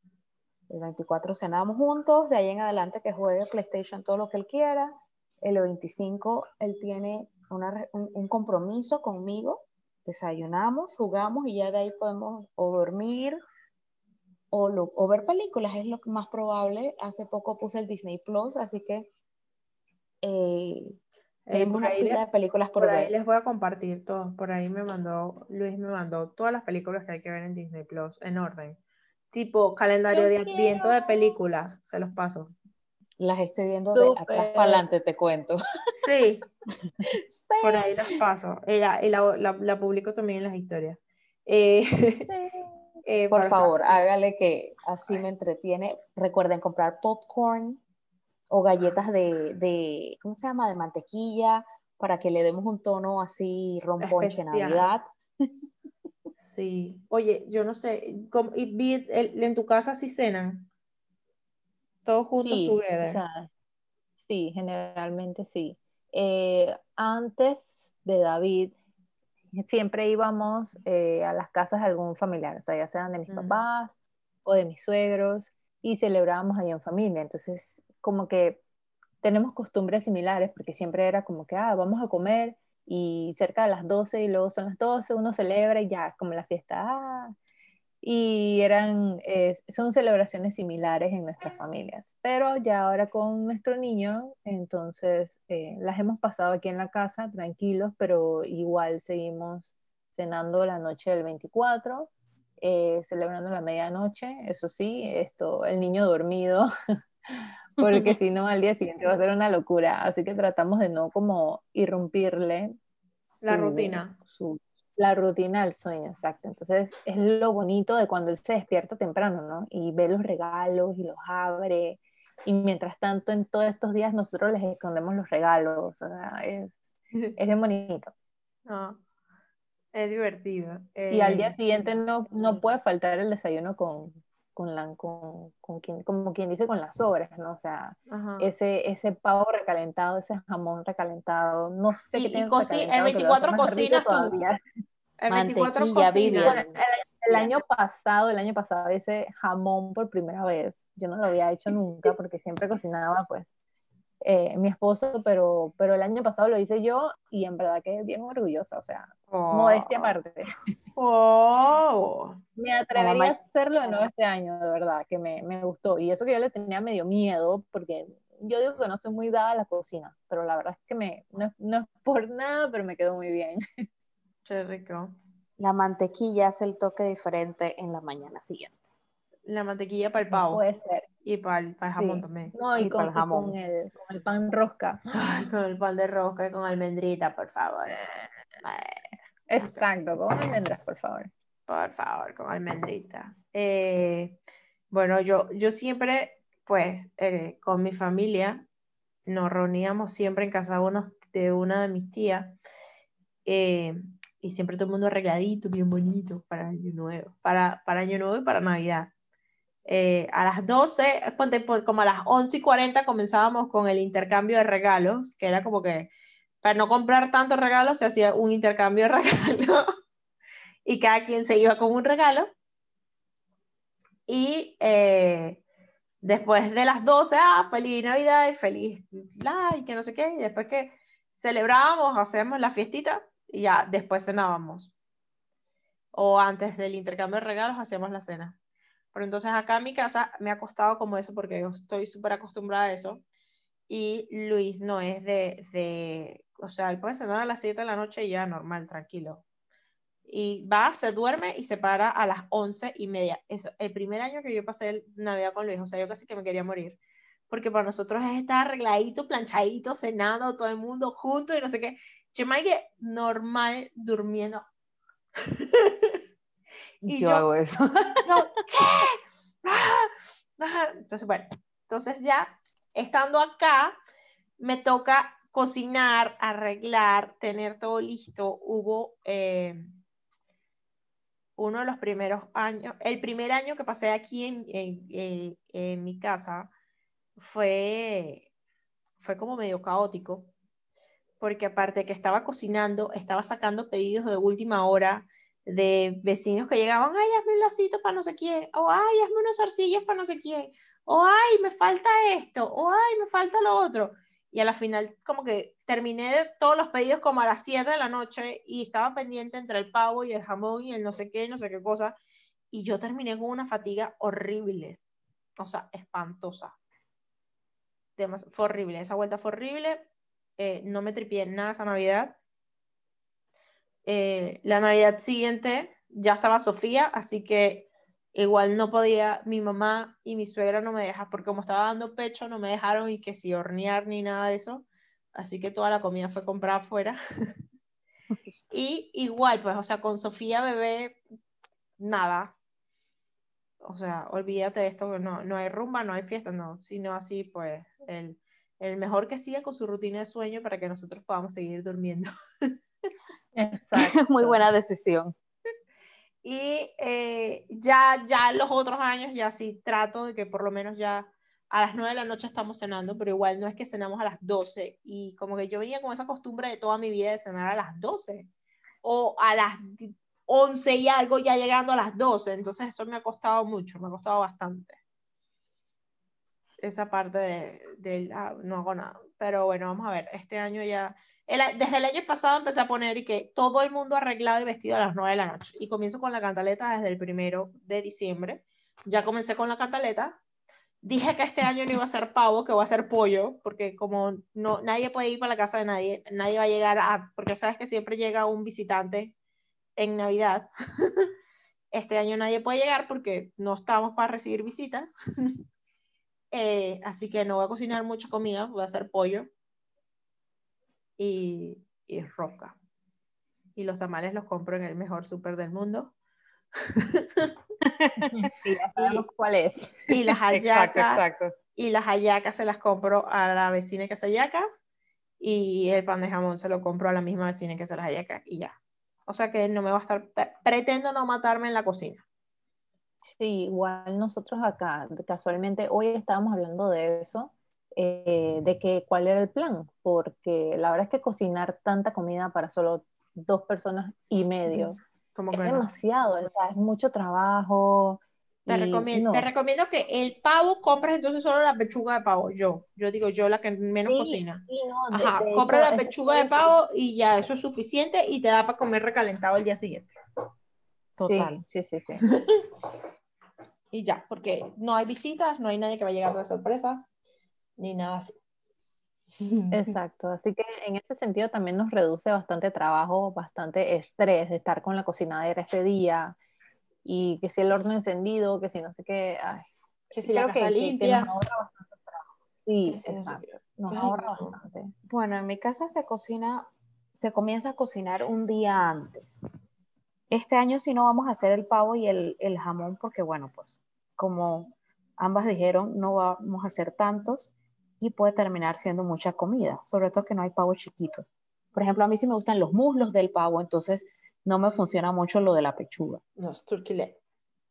El 24 cenamos juntos, de ahí en adelante que juegue PlayStation todo lo que él quiera. El 25 él tiene una un, un compromiso conmigo, desayunamos, jugamos y ya de ahí podemos o dormir o, lo- o ver películas, es lo más probable. Hace poco puse el Disney Plus, así que eh, Eh, una ahí pila de películas por, Por ahí ver. les voy a compartir todo. Por ahí me mandó, Luis me mandó todas las películas que hay que ver en Disney Plus en orden. Tipo calendario Yo de adviento de películas. Se los paso. Las estoy viendo de atrás para adelante, te cuento. Sí, por ahí las paso. Y la, la, la publico también en las historias. Eh, eh, Por favor, hágale que así me entretiene. Recuerden comprar popcorn o galletas de, de, ¿cómo se llama? De mantequilla para que le demos un tono así romponche. Navidad. Sí. Oye, yo no sé, ¿cómo- y vi- el- en tu casa sí cenan? Todos juntos Sí, together. o sea, sí, generalmente sí. Eh, antes de David, siempre íbamos eh, a las casas de algún familiar, o sea, ya sean de mis Ujú. papás o de mis suegros, y celebrábamos ahí en familia. Entonces, como que tenemos costumbres similares, porque siempre era como que, ah, vamos a comer, y cerca de las 12 y luego son las 12, uno celebra y ya, como la fiesta, ah, y eran, eh, son celebraciones similares en nuestras familias. Pero ya ahora con nuestro niño, entonces eh, las hemos pasado aquí en la casa tranquilos, pero igual seguimos cenando la noche del 24, eh, celebrando la medianoche, eso sí, esto, el niño dormido, porque si no al día siguiente va a ser una locura, así que tratamos de no como irrumpirle La su- rutina. su- la rutina del sueño, exacto. Entonces es lo bonito de cuando él se despierta temprano, ¿no? Y ve los regalos y los abre. Y mientras tanto, en todos estos días nosotros les escondemos los regalos. O sea, es, es bien bonito. Ah, es divertido. Y al día Eh, siguiente no, no puede faltar el desayuno con, con, la, con, con quien, como quien dice, con las sobras, ¿no? O sea, ajá. ese, ese pavo recalentado, ese jamón recalentado, no sé Y- qué y el recalentado que lo hace 24 más rico cocinas tú. todavía. El 24 Mantequilla, cocinas. Vivian. El, el año pasado, el año pasado hice jamón por primera vez. Yo no lo había hecho nunca porque siempre cocinaba, pues, eh, mi esposo, pero, pero el año pasado lo hice yo y en verdad que bien orgullosa, o sea, Oh. modestia aparte. Oh. Me atrevería a hacerlo de nuevo este año, de verdad, que me, me gustó. Y eso que yo le tenía medio miedo, porque yo digo que no soy muy dada a la cocina, pero la verdad es que me, no, no es por nada, pero me quedó muy bien. Qué rico. La mantequilla hace el toque diferente en la mañana siguiente. La mantequilla para el pavo. Puede ser. Y para el, para el jamón sí. también. No, y, Y con, el jamón. con el, con el pan rosca. Ay, con el pan de rosca y con almendrita, por favor. Ay, Exacto, con almendras, por favor. por favor, con almendrita. Eh, bueno, yo, yo siempre, pues, eh, con mi familia, nos reuníamos siempre en casa de, unos- de una de mis tías. eh, y siempre todo el mundo arregladito, bien bonito, para Año Nuevo, para, para Año Nuevo y para Navidad. Eh, a las 12, ponte, pon- como a las 11 y 40 comenzábamos con el intercambio de regalos, que era como que para no comprar tantos regalos se hacía un intercambio de regalos y cada quien se iba con un regalo. Y eh, después de las 12, ah, feliz Navidad y feliz like, que no sé qué, y después que celebrábamos, hacíamos la fiestita y ya después cenábamos. O antes del intercambio de regalos hacíamos la cena. Pero entonces acá en mi casa me ha costado como eso porque yo estoy súper acostumbrada a eso. Y Luis no es de, de, o sea, él puede cenar a las 7 de la noche y ya normal, tranquilo. Y va, se duerme y se para a las 11 y media. Eso, el primer año que yo pasé el Navidad con Luis, o sea, yo casi que me quería morir. Porque para nosotros es estar arregladito, planchadito, cenando, todo el mundo junto y no sé qué. Chemaike normal durmiendo. Y yo, yo- hago eso. yo, ¿qué? Ah. Entonces, bueno, entonces ya estando acá, me toca cocinar, arreglar, tener todo listo. Hubo eh, uno de los primeros años, el primer año que pasé aquí en, en- en- en mi casa fue, fue como medio caótico, porque aparte que estaba cocinando, estaba sacando pedidos de última hora de vecinos que llegaban, ay, hazme un lacito para no sé quién, o ay, hazme unos arcillos para no sé quién, o ay, me falta esto, o ay, me falta lo otro. Y a la final, como que terminé todos los pedidos como a las 7 de la noche y estaba pendiente entre el pavo y el jamón y el no sé qué, no sé qué cosa. Y yo terminé con una fatiga horrible, o sea, espantosa. Demas- fue horrible, esa vuelta fue horrible. Eh, no me tripié nada esa Navidad. Eh, la Navidad siguiente ya estaba Sofía, así que igual no podía, mi mamá y mi suegra no me dejan, porque como estaba dando pecho, no me dejaron y que si hornear ni nada de eso, así que toda la comida fue comprada afuera. y igual, pues, o sea, con Sofía bebé, nada. O sea, olvídate de esto, no, no hay rumba, no hay fiesta, no, sino así, pues, el, el mejor que siga con su rutina de sueño para que nosotros podamos seguir durmiendo. Exacto. Muy buena decisión. Y eh, ya, ya los otros años, ya sí trato de que por lo menos ya a las 9 de la noche estamos cenando, pero igual no es que cenamos a las 12. Y como que yo venía con esa costumbre de toda mi vida de cenar a las 12 o a las 11 y algo ya llegando a las 12. Entonces eso me ha costado mucho, me ha costado bastante. Esa parte de, del, ah, no hago nada. Pero bueno, vamos a ver, este año ya desde el año pasado empecé a poner y que todo el mundo arreglado y vestido a las 9 de la noche. Y comienzo con la cantaleta desde el primero de diciembre. Ya comencé con la cantaleta. Dije que este año no iba a ser pavo, que iba a ser pollo, porque como no, nadie puede ir para la casa de nadie, nadie va a llegar a, porque sabes que siempre llega un visitante en Navidad. Este año nadie puede llegar porque no estamos para recibir visitas. Eh, así que no voy a cocinar mucha comida, voy a hacer pollo y, y rosca. Y los tamales los compro en el mejor súper del mundo. Sí, ya sabemos cuál es. Y las Exacto, hallacas, exacto. y las hallacas se las compro a la vecina que hace hallacas y el pan de jamón se lo compro a la misma vecina que hace las hallacas y ya. O sea que no me va a estar, pre- pretendo no matarme en la cocina. Sí, igual nosotros acá, casualmente hoy estábamos hablando de eso, eh, de que cuál era el plan, porque la verdad es que cocinar tanta comida para solo dos personas y medio Como es que no. demasiado, o sea, es mucho trabajo. Te y recomiendo, te recomiendo que el pavo compres entonces solo la pechuga de pavo. Yo, yo digo yo la que menos Sí, cocina. sí, no, de- Ajá, de compra hecho, la pechuga de pavo y ya eso es suficiente y te da para comer recalentado el día siguiente. Total. Sí, sí, sí, sí. Y ya, porque no hay visitas, no hay nadie que va a llegar de sorpresa, ni nada así. Exacto, así que en ese sentido también nos reduce bastante trabajo, bastante estrés de estar con la cocinadera ese día y que si el horno encendido, que si no sé qué, ay, Que si la casa que, que- que limpia. nos ahorra bastante trabajo. Sí, si exacto, nos ahorra no. bastante. Bueno, en mi casa se cocina, se comienza a cocinar un día antes. Este año sí no vamos a hacer el pavo y el, el jamón porque, bueno, pues como ambas dijeron, no vamos a hacer tantos y puede terminar siendo mucha comida, sobre todo que no hay pavos chiquitos. Por ejemplo, a mí sí me gustan los muslos del pavo, entonces no me funciona mucho lo de la pechuga. Los turkey leg.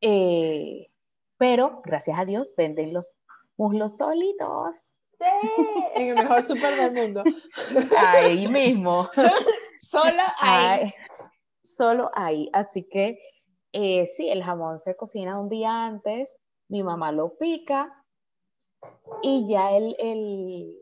Eh, pero, gracias a Dios, venden los muslos solitos. Sí, en el mejor súper del mundo. Ahí mismo. Solo ahí. Solo ahí. Así que eh, sí, el jamón se cocina un día antes, mi mamá lo pica y ya el, el,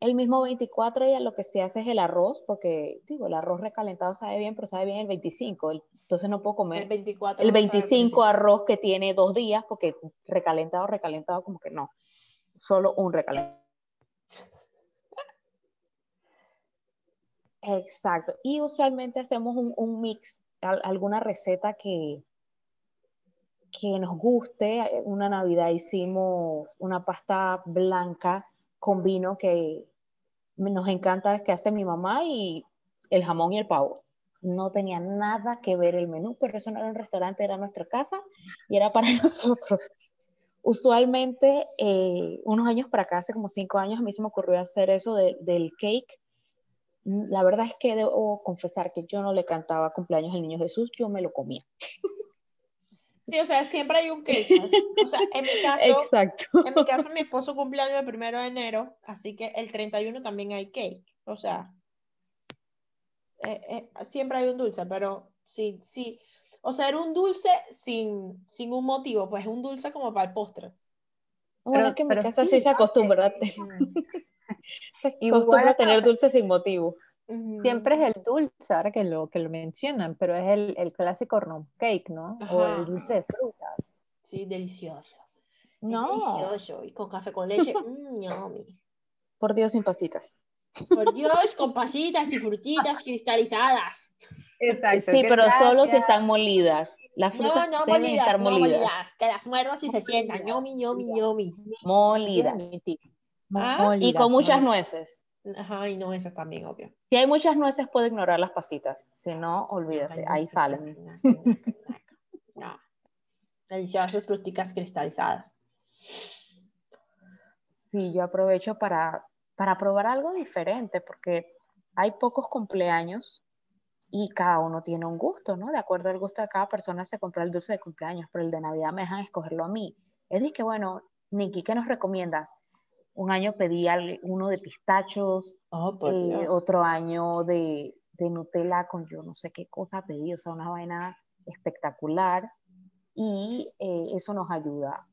el mismo 24 ella lo que se hace es el arroz, porque digo, el arroz recalentado sabe bien, pero sabe bien el 25, el- entonces no puedo comer El 24. el no sabe 25 arroz que tiene dos días, porque recalentado, recalentado, como que no, solo un recalentado. Exacto. Y usualmente hacemos un, un mix, al- alguna receta que, que nos guste. Una Navidad hicimos una pasta blanca con vino que nos encanta, que hace mi mamá, y el jamón y el pavo. No tenía nada que ver el menú, pero eso no era un restaurante, era nuestra casa y era para nosotros. Usualmente, eh, unos años para acá, hace como cinco años, a mí se me ocurrió hacer eso de- del cake. Mm, La verdad es que debo confesar que yo no le cantaba cumpleaños al niño Jesús, yo me lo comía. Sí, o sea, siempre hay un cake. O sea, en mi caso, Exacto. en mi caso, mi esposo cumpleaños el primero de enero, así que el 31 también hay cake. O sea, eh, eh, siempre hay un dulce, pero sí, sí. O sea, era un dulce sin, sin un motivo, pues un dulce como para el postre. Bueno, Pero- es que en mi pero casa sí, se acostumbra, Igual a tener o dulce sin motivo. Siempre es el dulce, ahora que lo, que lo mencionan, pero es el, el clásico rum cake, ¿no? O Ajá. el dulce de frutas. Sí, deliciosos. Es No, delicioso. Y con café con leche, mmm, yummy. por Dios, sin pasitas. Por Dios, con pasitas y frutitas cristalizadas. Exacto. Sí, pero solo si gracias. están molidas. Las No, frutas no deben molidas, estar no molidas. molidas. Que las muerdas y se sientan. Yomi, yomi, yomi. Molidas. Ah, Y con muchas nueces. Ajá, y no esas también, obvio. Si hay muchas nueces, puede ignorar las pasitas. Si no, olvídate, ahí salen. No. Deliciosas fruticas cristalizadas. Sí, yo aprovecho para, para probar algo diferente, porque hay pocos cumpleaños y cada uno tiene un gusto, ¿no? De acuerdo al gusto de cada persona se compra el dulce de cumpleaños, pero el de Navidad me dejan escogerlo a mí. Es que, bueno, Nikki, ¿qué nos recomiendas? Un año pedí uno de pistachos, Oh, eh, otro año de, de Nutella con yo no sé qué cosa pedí, o sea, una vaina espectacular. Y eh, eso nos ayuda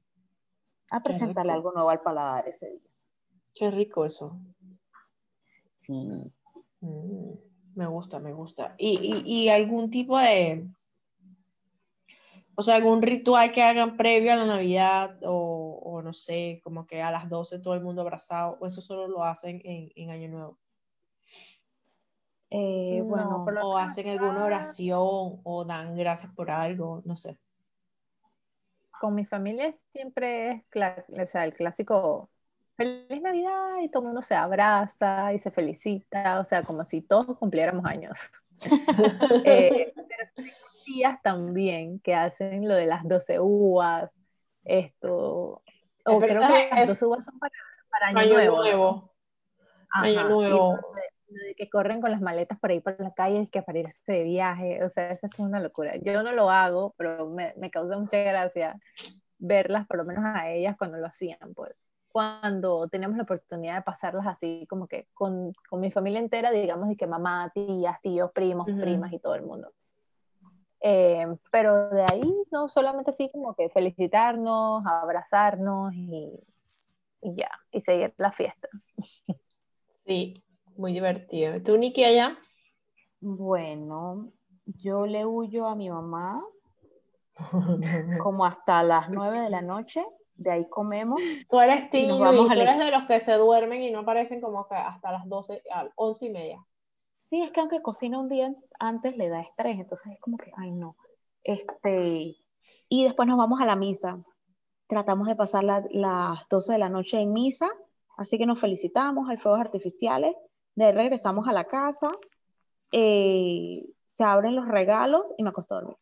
a presentarle rico. algo nuevo al paladar ese día. Qué rico eso. Sí. Mm, me gusta, me gusta. ¿Y, y, y algún tipo de, o sea, algún ritual que hagan previo a la Navidad o, o no sé, como que a las 12 todo el mundo abrazado, o eso solo lo hacen en, en Año Nuevo? Eh, No, bueno, O hacen alguna oración o dan gracias por algo, no sé. Con mi familia siempre es cla- o sea, el clásico Feliz Navidad y todo el mundo se abraza y se felicita, o sea, como si todos cumpliéramos años. Eh, pero tengo tías también que hacen lo de las 12 uvas, esto, o creo esa que las 12 uvas son para, para Año, Año Nuevo. Nuevo. Ajá, Año Nuevo. de- de que corren con las maletas por ahí por la calle es que para irse de viaje, o sea, eso es una locura. Yo no lo hago, pero me, me causa mucha gracia verlas, por lo menos a ellas cuando lo hacían, pues. Cuando teníamos la oportunidad de pasarlas así, como que con, con mi familia entera, digamos, y que mamá, tías, tíos, primos, primas y todo el mundo. Eh, pero de ahí, no, solamente así como que felicitarnos, abrazarnos y, y ya, y seguir la fiesta. Sí, muy divertido. ¿Tú, Niki, allá? Bueno, yo le huyo a mi mamá como hasta las 9 de la noche, de ahí comemos. Tú eres vamos tú eres de los que se duermen y no aparecen como que hasta las 12, a 11 y media. Sí, es que aunque cocina un día antes le da estrés, entonces es como que, ay no. Este, y después nos vamos a la misa. Tratamos de pasar la- las 12 de la noche en misa, así que nos felicitamos, hay fuegos artificiales, de ahí regresamos a la casa, eh, se abren los regalos y me acuesto a dormir.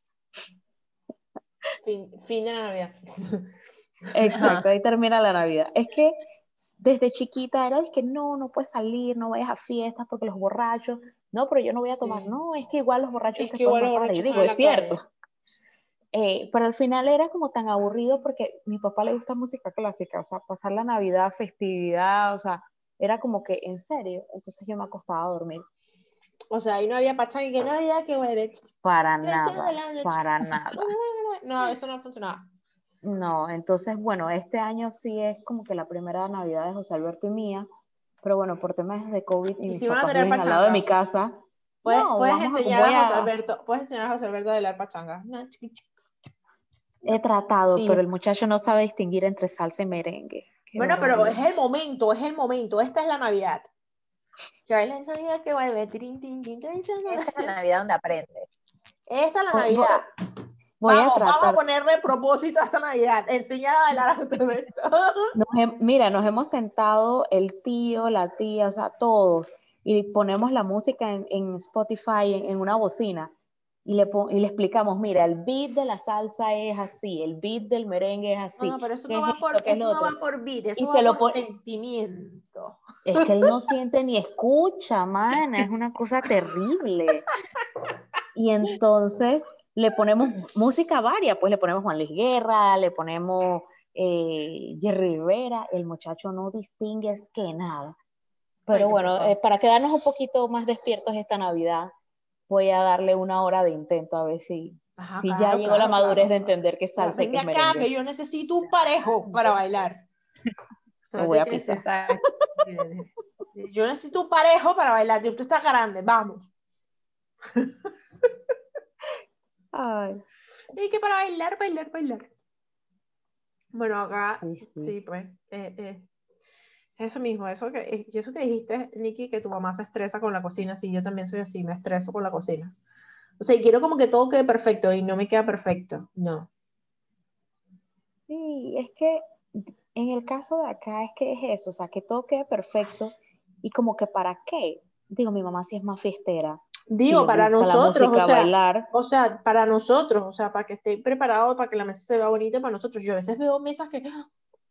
Fin, fin de la Navidad. Exacto, ahí termina la Navidad. Es que desde chiquita era de que no, no puedes salir, no vayas a fiestas porque los borrachos, no, pero yo no voy a tomar, Sí. no, es que igual los borrachos Es te igual los matar. Y borrachos digo, es cierto. Eh, pero al final era como tan aburrido porque a mi papá le gusta música clásica, o sea, pasar la Navidad, festividad, o sea, era como que en serio, entonces yo me acostaba a dormir. O sea, ahí no había pachanga y que Navidad, que bueno. Para nada, para nada. No, eso no funcionaba. No, entonces, bueno, este año sí es como que la primera Navidad de José Alberto y mía, pero bueno, por temas de COVID y ¿Y mis si van a papás tener viven al lado de mi casa, Puedes, no, puedes a- enseñar voy a, José a- Alberto, puedes enseñar a José Alberto a bailar pachanga. He tratado, Sí. pero el muchacho no sabe distinguir entre salsa y merengue. Qué Bueno, pero es el momento, es el momento. Esta es la Navidad. Que baila en Navidad, que baila. Esta es la Navidad donde aprendes. Esta es la vo- Navidad. Voy vamos, a vamos a tratar. ponerle propósito a esta Navidad. Enseñar a bailar a mira, nos hemos sentado el tío, la tía, o sea, todos, y ponemos la música en, en Spotify, en, en una bocina, y le, y le explicamos, mira, el beat de la salsa es así, el beat del merengue es así. No, pero eso ¿qué no es va por, eso no va por beat, Y eso se va lo por sentimiento. Es que él no siente ni escucha, mana, es una cosa terrible. Y entonces le ponemos música varia, pues le ponemos Juan Luis Guerra, le ponemos eh, Jerry Rivera, el muchacho no distingue es que nada. Pero bueno, eh, para quedarnos un poquito más despiertos esta Navidad, voy a darle una hora de intento a ver si, Ajá, si ya claro, llegó la claro, madurez claro. de entender que salsa y que Venga acá, merengue. que yo necesito un parejo para bailar. Lo voy a pisar. Yo necesito un parejo para bailar. Usted está grande, vamos. Ay, Y que para bailar, bailar, bailar. Bueno, acá, Sí, sí. sí, pues, eh, eh, eso mismo, eso que, eh, y eso que dijiste, Nikki, que tu mamá se estresa con la cocina, sí, yo también soy así, me estreso con la cocina. O sea, quiero como que todo quede perfecto y no me queda perfecto, no. Sí, es que en el caso de acá es que es eso, o sea, que todo quede perfecto y como que para qué. Digo, mi mamá sí es más fiestera. Digo, para nosotros, música, o sea, bailar. o sea, para nosotros, o sea, para que estén preparados, para que la mesa se vea bonita para nosotros. Yo a veces veo mesas que,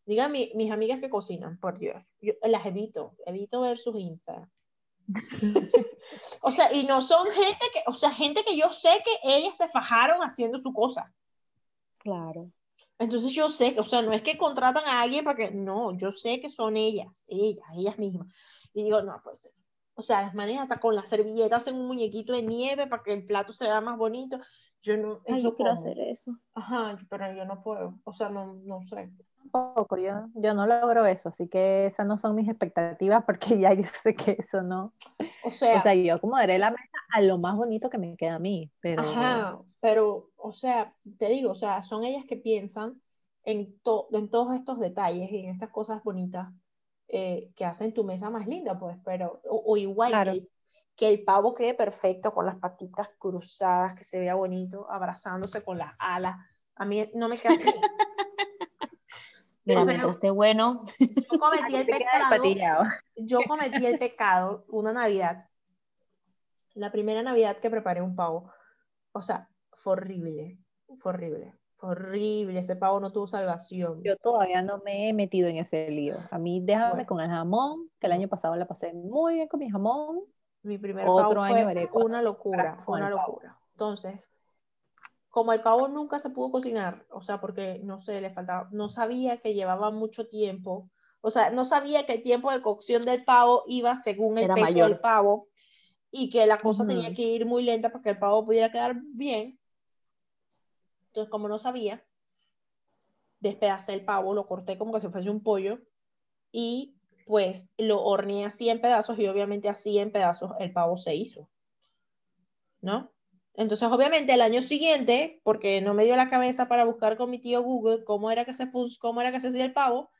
digan mi- mis amigas que cocinan, por Dios, yo las evito, evito ver sus Instagram. o sea, y no son gente que, o sea, gente que yo sé que ellas se fajaron haciendo su cosa. Claro. Entonces yo sé que, o sea, no es que contratan a alguien para que, no, yo sé que son ellas, ellas, ellas mismas. Y digo, no, pues, o sea, las manejas hasta con las servilletas en un muñequito de nieve para que el plato se vea más bonito. Yo no, Ay, yo quiero como. hacer eso. Ajá, pero yo no puedo, o sea, no, no sé. Tampoco, yo, yo no logro eso, así que esas no son mis expectativas porque ya yo sé que eso no. O sea, O sea, yo acomodaré la mesa a lo más bonito que me queda a mí, pero ajá, pero, o sea, te digo, o sea, son ellas que piensan en, to- en todos estos detalles y en estas cosas bonitas eh, que hacen tu mesa más linda, pues, pero, o, o igual Claro. que, el, que el pavo quede perfecto con las patitas cruzadas, que se vea bonito, abrazándose con las alas. A mí no me queda así. Mira, O sea, mientras esté bueno, Yo cometí el pecado. yo cometí el pecado una Navidad, la primera Navidad que preparé un pavo, o sea, fue horrible, fue horrible, fue horrible, ese pavo no tuvo salvación. Yo todavía no me he metido en ese lío. A mí déjame Bueno. con el jamón, que el año pasado la pasé muy bien con mi jamón. Mi primer Otro pavo año fue una locura, fue una locura. Entonces, como el pavo nunca se pudo cocinar, o sea, porque no sé, le faltaba, no sabía que llevaba mucho tiempo, o sea, no sabía que el tiempo de cocción del pavo iba según el Era peso mayor. del pavo y que la cosa Ujú. tenía que ir muy lenta para que el pavo pudiera quedar bien. Entonces, como no sabía, despedacé el pavo, lo corté como que si fuese un pollo y pues lo horneé así en pedazos y obviamente así en pedazos el pavo se hizo. ¿No? Entonces, obviamente, el año siguiente, porque no me dio la cabeza para buscar con mi tío Google cómo era que se, cómo era que se hacía el pavo,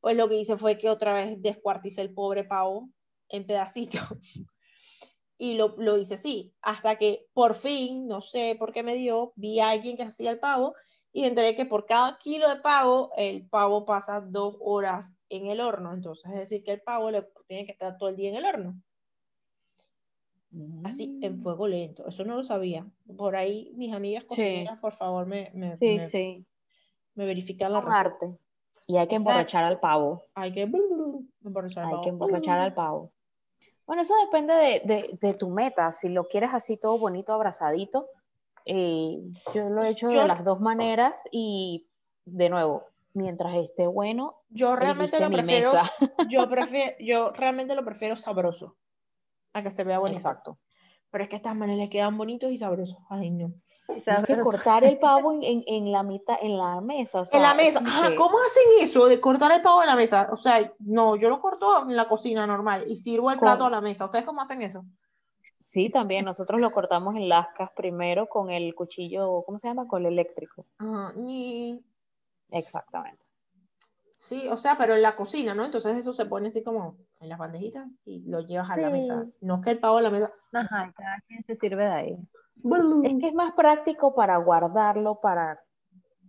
pues lo que hice fue que otra vez descuarticé el pobre pavo en pedacitos. y lo, lo hice así, hasta que por fin, no sé por qué me dio, vi a alguien que hacía el pavo y enteré que por cada kilo de pavo, el pavo pasa dos horas en el horno. Entonces, es decir, que el pavo le, tiene que estar todo el día en el horno. Así, en mm. fuego lento. Eso no lo sabía. Por ahí, mis amigas cocineras, por favor, me, me, sí, me, sí. me verifican la receta. Y hay que emborrachar al pavo. Hay que emborrachar al pavo. Hay que emborrachar al pavo. Bueno, eso depende de, de, de, tu meta. Si lo quieres así todo bonito, abrazadito, eh, yo lo he hecho de las dos maneras y, de nuevo, mientras esté bueno, yo realmente lo prefiero, yo prefiero, yo realmente lo prefiero sabroso a que se vea bonito. Exacto. Pero es que estas maneras le quedan bonitos y sabrosos. Ay, no. Es que cortar el pavo en, en, la mitad, en la mesa. en la mesa. ¿Cómo hacen eso de cortar el pavo en la mesa? O sea, no, yo lo corto en la cocina normal y sirvo el plato a la mesa. ¿Ustedes cómo hacen eso? Sí, también. Nosotros lo cortamos en lascas primero con el cuchillo, ¿cómo se llama? Con el eléctrico. Y... Exactamente. Sí, o sea, pero en la cocina, ¿no? Entonces eso se pone así como en las bandejitas y lo llevas a la mesa. No es que el pavo a la mesa. Ajá, cada quien se sirve de ahí. Es que es más práctico para guardarlo, para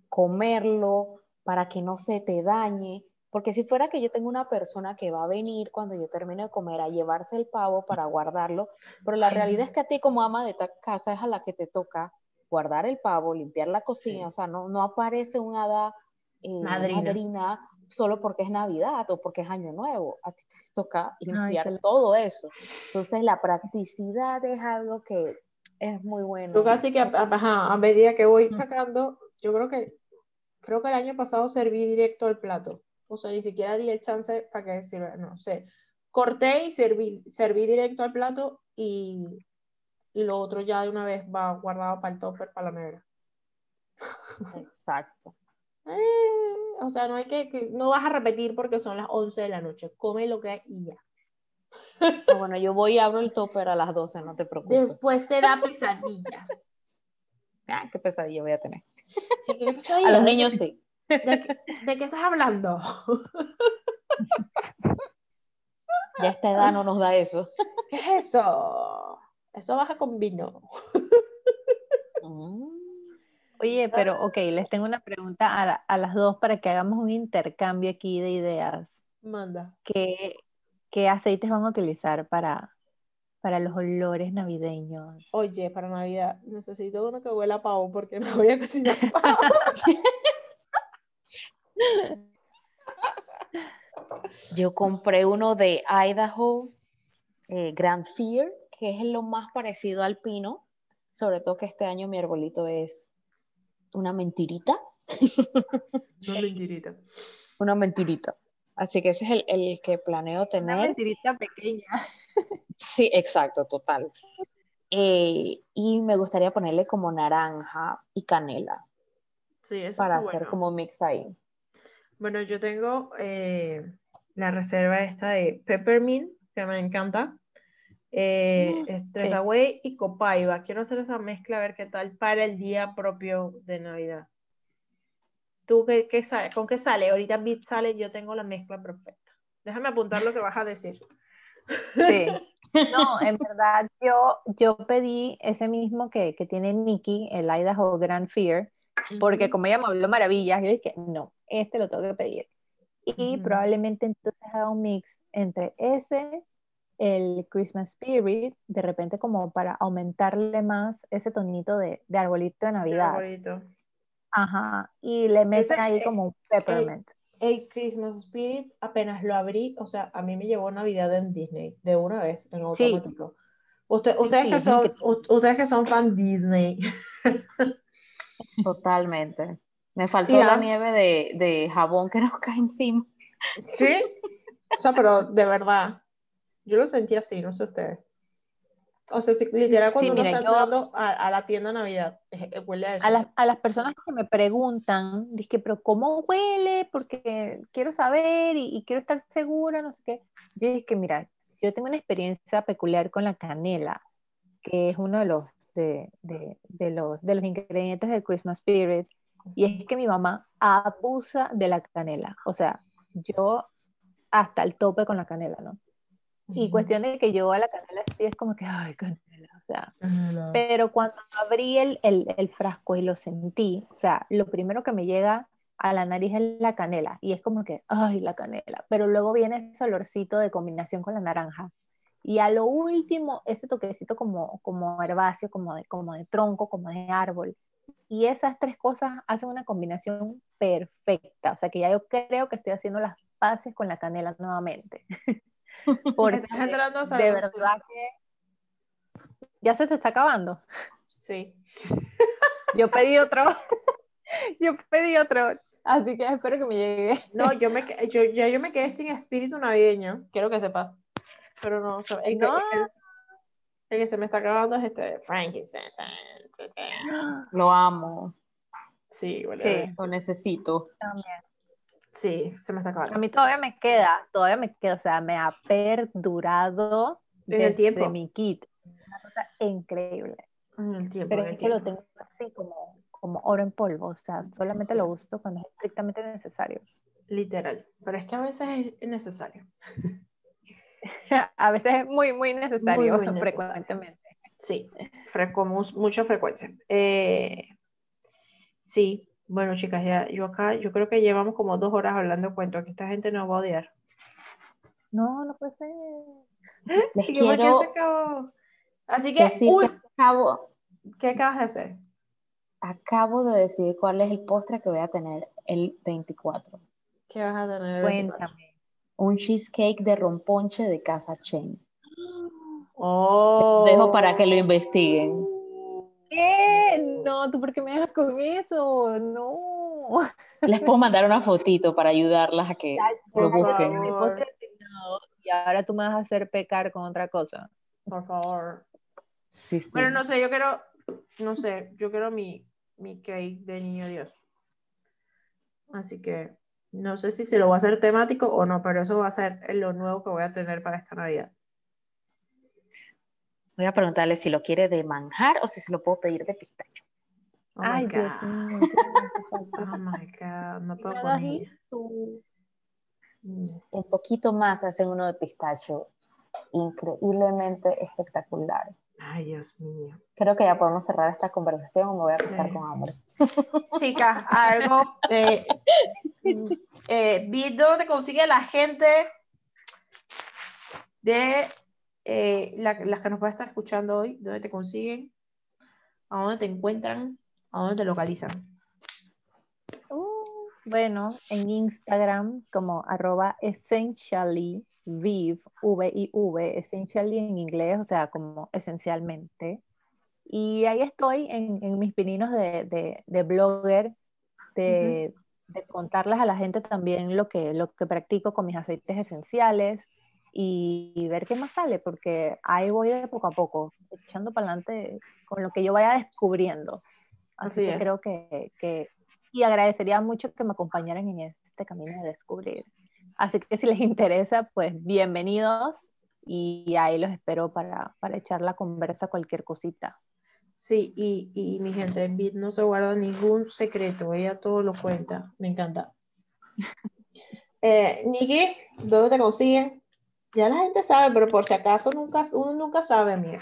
comerlo, para que no se te dañe. Porque si fuera que yo tengo una persona que va a venir cuando yo termine de comer a llevarse el pavo para guardarlo, pero la realidad es que a ti como ama de casa es a la que te toca guardar el pavo, limpiar la cocina, o sea, no, no aparece una hada eh, madrina. solo porque es Navidad o porque es Año Nuevo, a ti te toca limpiar todo eso. Entonces la practicidad es algo que es muy bueno. Yo casi que a medida que voy sacando, yo creo que creo que el año pasado serví directo al plato o sea, ni siquiera di el chance para que sirva, no sé. Corté y serví, serví directo al plato y, y lo otro ya de una vez va guardado para el topper, para la nevera. Exacto. Eh, o sea, no hay que, no vas a repetir porque son las 11 de la noche. Come lo que hay y ya. Ah, bueno, yo voy y abro el topper a las 12, no te preocupes. Después te da pesadillas. Ah, qué pesadilla voy a tener. ¿Qué pesadilla? A los niños sí. ¿De qué, estás hablando? Ya esta edad no nos da eso. ¿Qué es eso? Eso baja con vino. Mm. Oye, pero ok, les tengo una pregunta a, las dos para que hagamos un intercambio aquí de ideas. Manda. ¿Qué, qué aceites van a utilizar para, para los olores navideños? Oye, para Navidad necesito uno que huela a pavo porque no voy a cocinar pavo. Yo compré uno de Idaho, eh, Grand Fear, que es lo más parecido al pino, sobre todo que este año mi arbolito es una mentirita. Una mentirita. una mentirita. Así que ese es el, que planeo tener. Una mentirita pequeña. Sí, exacto, total. Eh, y me gustaría ponerle como naranja y canela. Sí, eso para hacer como mix ahí. Bueno, yo tengo eh, la reserva esta de Peppermint, que me encanta. Eh, mm, y Copaiba. Quiero hacer esa mezcla, a ver qué tal para el día propio de Navidad. ¿Tú qué, qué sale? con qué sale? Ahorita Bit sale, yo tengo la mezcla perfecta. Déjame apuntar lo que vas a decir. Sí. No, en verdad yo, yo pedí ese mismo que, que tiene Nikki, el Idaho Grand Fear, porque como ella me habló maravillas, yo dije, no, este lo tengo que pedir. Y probablemente entonces haga un mix entre ese, el Christmas Spirit, de repente como para aumentarle más ese tonito de, de arbolito de Navidad. arbolito. Ajá, y le meten ahí eh, como un peppermint. El, Christmas Spirit apenas lo abrí, o sea, a mí me llevó Navidad en Disney, de una vez, en automático. ustedes, que son, ustedes que son fan Disney. Totalmente. Me faltó la ¿ah? nieve de, de, jabón que nos cae encima. Sí, o sea, pero de verdad, yo lo sentí así, no sé ustedes. O sea, si, literal cuando Sí, uno mira, está yo- entrando a, a la tienda de Navidad, eh, eh, huele a eso. A las, a las personas que me preguntan, dije, pero ¿cómo huele? Porque quiero saber y, y quiero estar segura, no sé qué. Yo dije, mira, yo tengo una experiencia peculiar con la canela, que es uno de los, de, de- de los, de los ingredientes del Christmas Spirit, y es que mi mamá abusa de la canela. O sea, yo hasta el tope con la canela, ¿no? Y cuestión de que yo a la canela sí es como que, ay, canela, o sea, Canela. pero cuando abrí el, el, el frasco y lo sentí, o sea, lo primero que me llega a la nariz es la canela y es como que, ay, la canela, pero luego viene ese olorcito de combinación con la naranja. Y a lo último, ese toquecito como, como herbáceo, como de, como de tronco, como de árbol. Y esas tres cosas hacen una combinación perfecta. O sea que ya yo creo que estoy haciendo las paces con la canela nuevamente. Porque de verdad que ya se te está acabando. Sí. Yo pedí otro. Yo pedí otro. Así que espero que me llegue. No, yo me, que- yo, ya yo me quedé sin espíritu navideño, quiero que sepas. Pero no, el, que- No. el- el que se me está acabando es este Frankenstein. Lo amo, Sí, lo necesito. También. Sí, se me está A acabando. mí todavía me queda, todavía me queda, o sea, me ha perdurado En el desde tiempo. mi kit. Es una cosa increíble. En el tiempo. Pero es que lo tengo así como, como oro en polvo, o sea, solamente Sí. lo uso cuando es estrictamente necesario. Literal. Pero es que a veces es necesario. A veces es muy, muy necesario, muy frecuentemente. Sí, con mucha frecuencia. Eh, sí, bueno, chicas, ya yo acá, yo creo que llevamos como dos horas hablando cuento, que esta gente nos va a odiar. No, no puede ser. Así que, uy, acabo, ¿qué acabas de hacer? acabo de decir cuál es el postre que voy a tener el 24. ¿Qué vas a tener? el 24? Cuéntame. Un cheesecake de romponche de Casa Chen. Oh. Dejo para que lo investiguen. ¿Qué? No, ¿tú por qué me dejas con eso? No. Les puedo mandar una fotito para ayudarlas a que lo busquen. y ahora tú me vas a hacer pecar con otra cosa. Por favor. Sí, sí. Bueno, no sé, yo quiero, no sé, yo quiero mi, mi cake de niño Dios. Así que no sé si se lo voy a hacer temático o no, pero eso va a ser lo nuevo que voy a tener para esta Navidad. Voy a preguntarle si lo quiere de manjar o si se lo puedo pedir de pistacho. Oh my Ay, Dios God. mío. Oh my God, no puedo. Un poquito más hacen uno de pistacho. Increíblemente espectacular. Ay, Dios mío. Creo que ya podemos cerrar esta conversación o me voy a acostar Sí. con hambre. Chicas, algo. Eh, eh, vi dónde consigue la gente de eh, la- las que nos va a estar escuchando hoy, dónde te consiguen, a dónde te encuentran, a dónde te localizan. Uh, bueno, en Instagram como arroba essentially viv, V I V, essentially en inglés, o sea, como esencialmente. Y ahí estoy en, en mis pininos de, de, de blogger, de, de contarles a la gente también lo que, lo que practico con mis aceites esenciales y, y ver qué más sale, porque ahí voy de poco a poco, echando para adelante con lo que yo vaya descubriendo. Así Así, que es. creo que, que, y agradecería mucho que me acompañaran en este camino de descubrir. Así que si les interesa, pues bienvenidos y ahí los espero para, para echar la conversa cualquier cosita. Sí, y, y mi gente en Bit no se guarda ningún secreto, ella todo lo cuenta, me encanta. Eh, Nikki, ¿dónde te consiguen? Ya la gente sabe, pero por si acaso nunca, uno nunca sabe, amiga.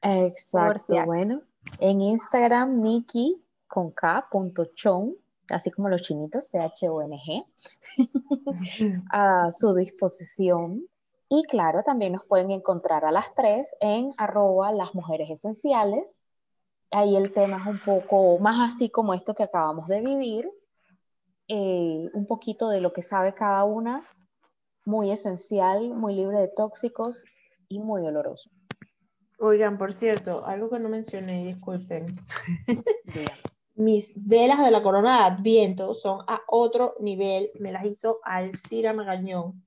Exacto, si bueno. En Instagram, Nikki con K, punto chon, así como los chinitos, C-H-O-N-G, a su disposición. Y claro, también nos pueden encontrar a las tres en arroba las mujeres esenciales. Ahí el tema es un poco más así como esto que acabamos de vivir, eh, un poquito de lo que sabe cada una, muy esencial, muy libre de tóxicos y muy oloroso. Oigan, por cierto, algo que no mencioné, disculpen. Mis velas de la corona de Adviento son a otro nivel. Me las hizo Alcira Magañón.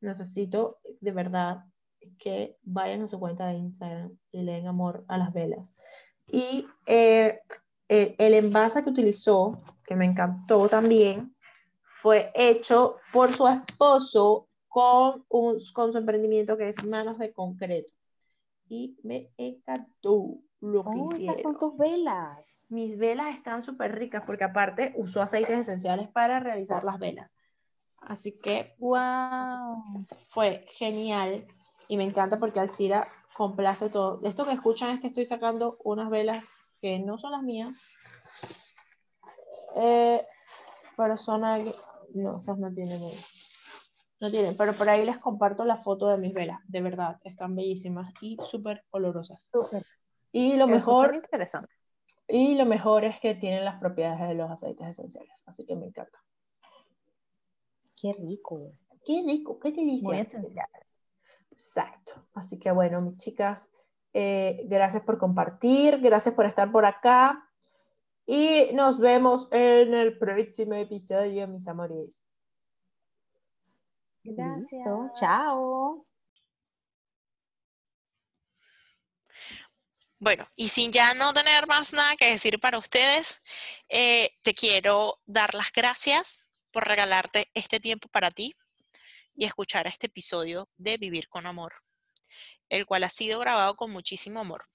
Necesito de verdad que vayan a su cuenta de Instagram y le den amor a las velas. Y eh, el, el envase que utilizó, que me encantó también, fue hecho por su esposo con, un, con su emprendimiento que es Manos de Concreto. Y me encantó lo que Oh, hicieron. estas son tus velas. Mis velas están súper ricas porque aparte usó aceites esenciales para realizar las velas. Así que Wow. fue genial y me encanta porque Alcira complace todo. Esto que escuchan es que estoy sacando unas velas que no son las mías, eh, pero son no, estas no tienen, no tienen, pero por ahí les comparto la foto de mis velas, de verdad, están bellísimas y súper olorosas. Y lo Eso mejor, interesante. y lo mejor es que tienen las propiedades de los aceites esenciales, así que me encanta. Qué rico. Qué rico, qué delicia. Muy esencial. Exacto. Así que bueno, mis chicas, eh, gracias por compartir, gracias por estar por acá y nos vemos en el próximo episodio, mis amores. Listo. Chao. Bueno, y sin ya no tener más nada que decir para ustedes, eh, te quiero dar las gracias por regalarte este tiempo para ti y escuchar este episodio de Vivir con Amor, el cual ha sido grabado con muchísimo amor.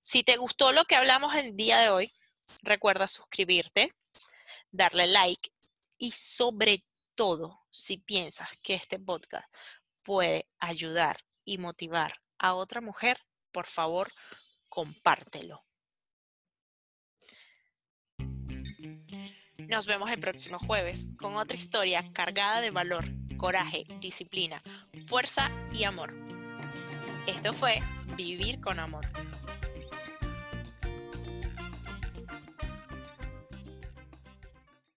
Si te gustó lo que hablamos el día de hoy, recuerda suscribirte, darle like y sobre todo, si piensas que este podcast puede ayudar y motivar a otra mujer, por favor, compártelo. Nos vemos el próximo jueves con otra historia cargada de valor, coraje, disciplina, fuerza y amor. Esto fue Vivir con Amor.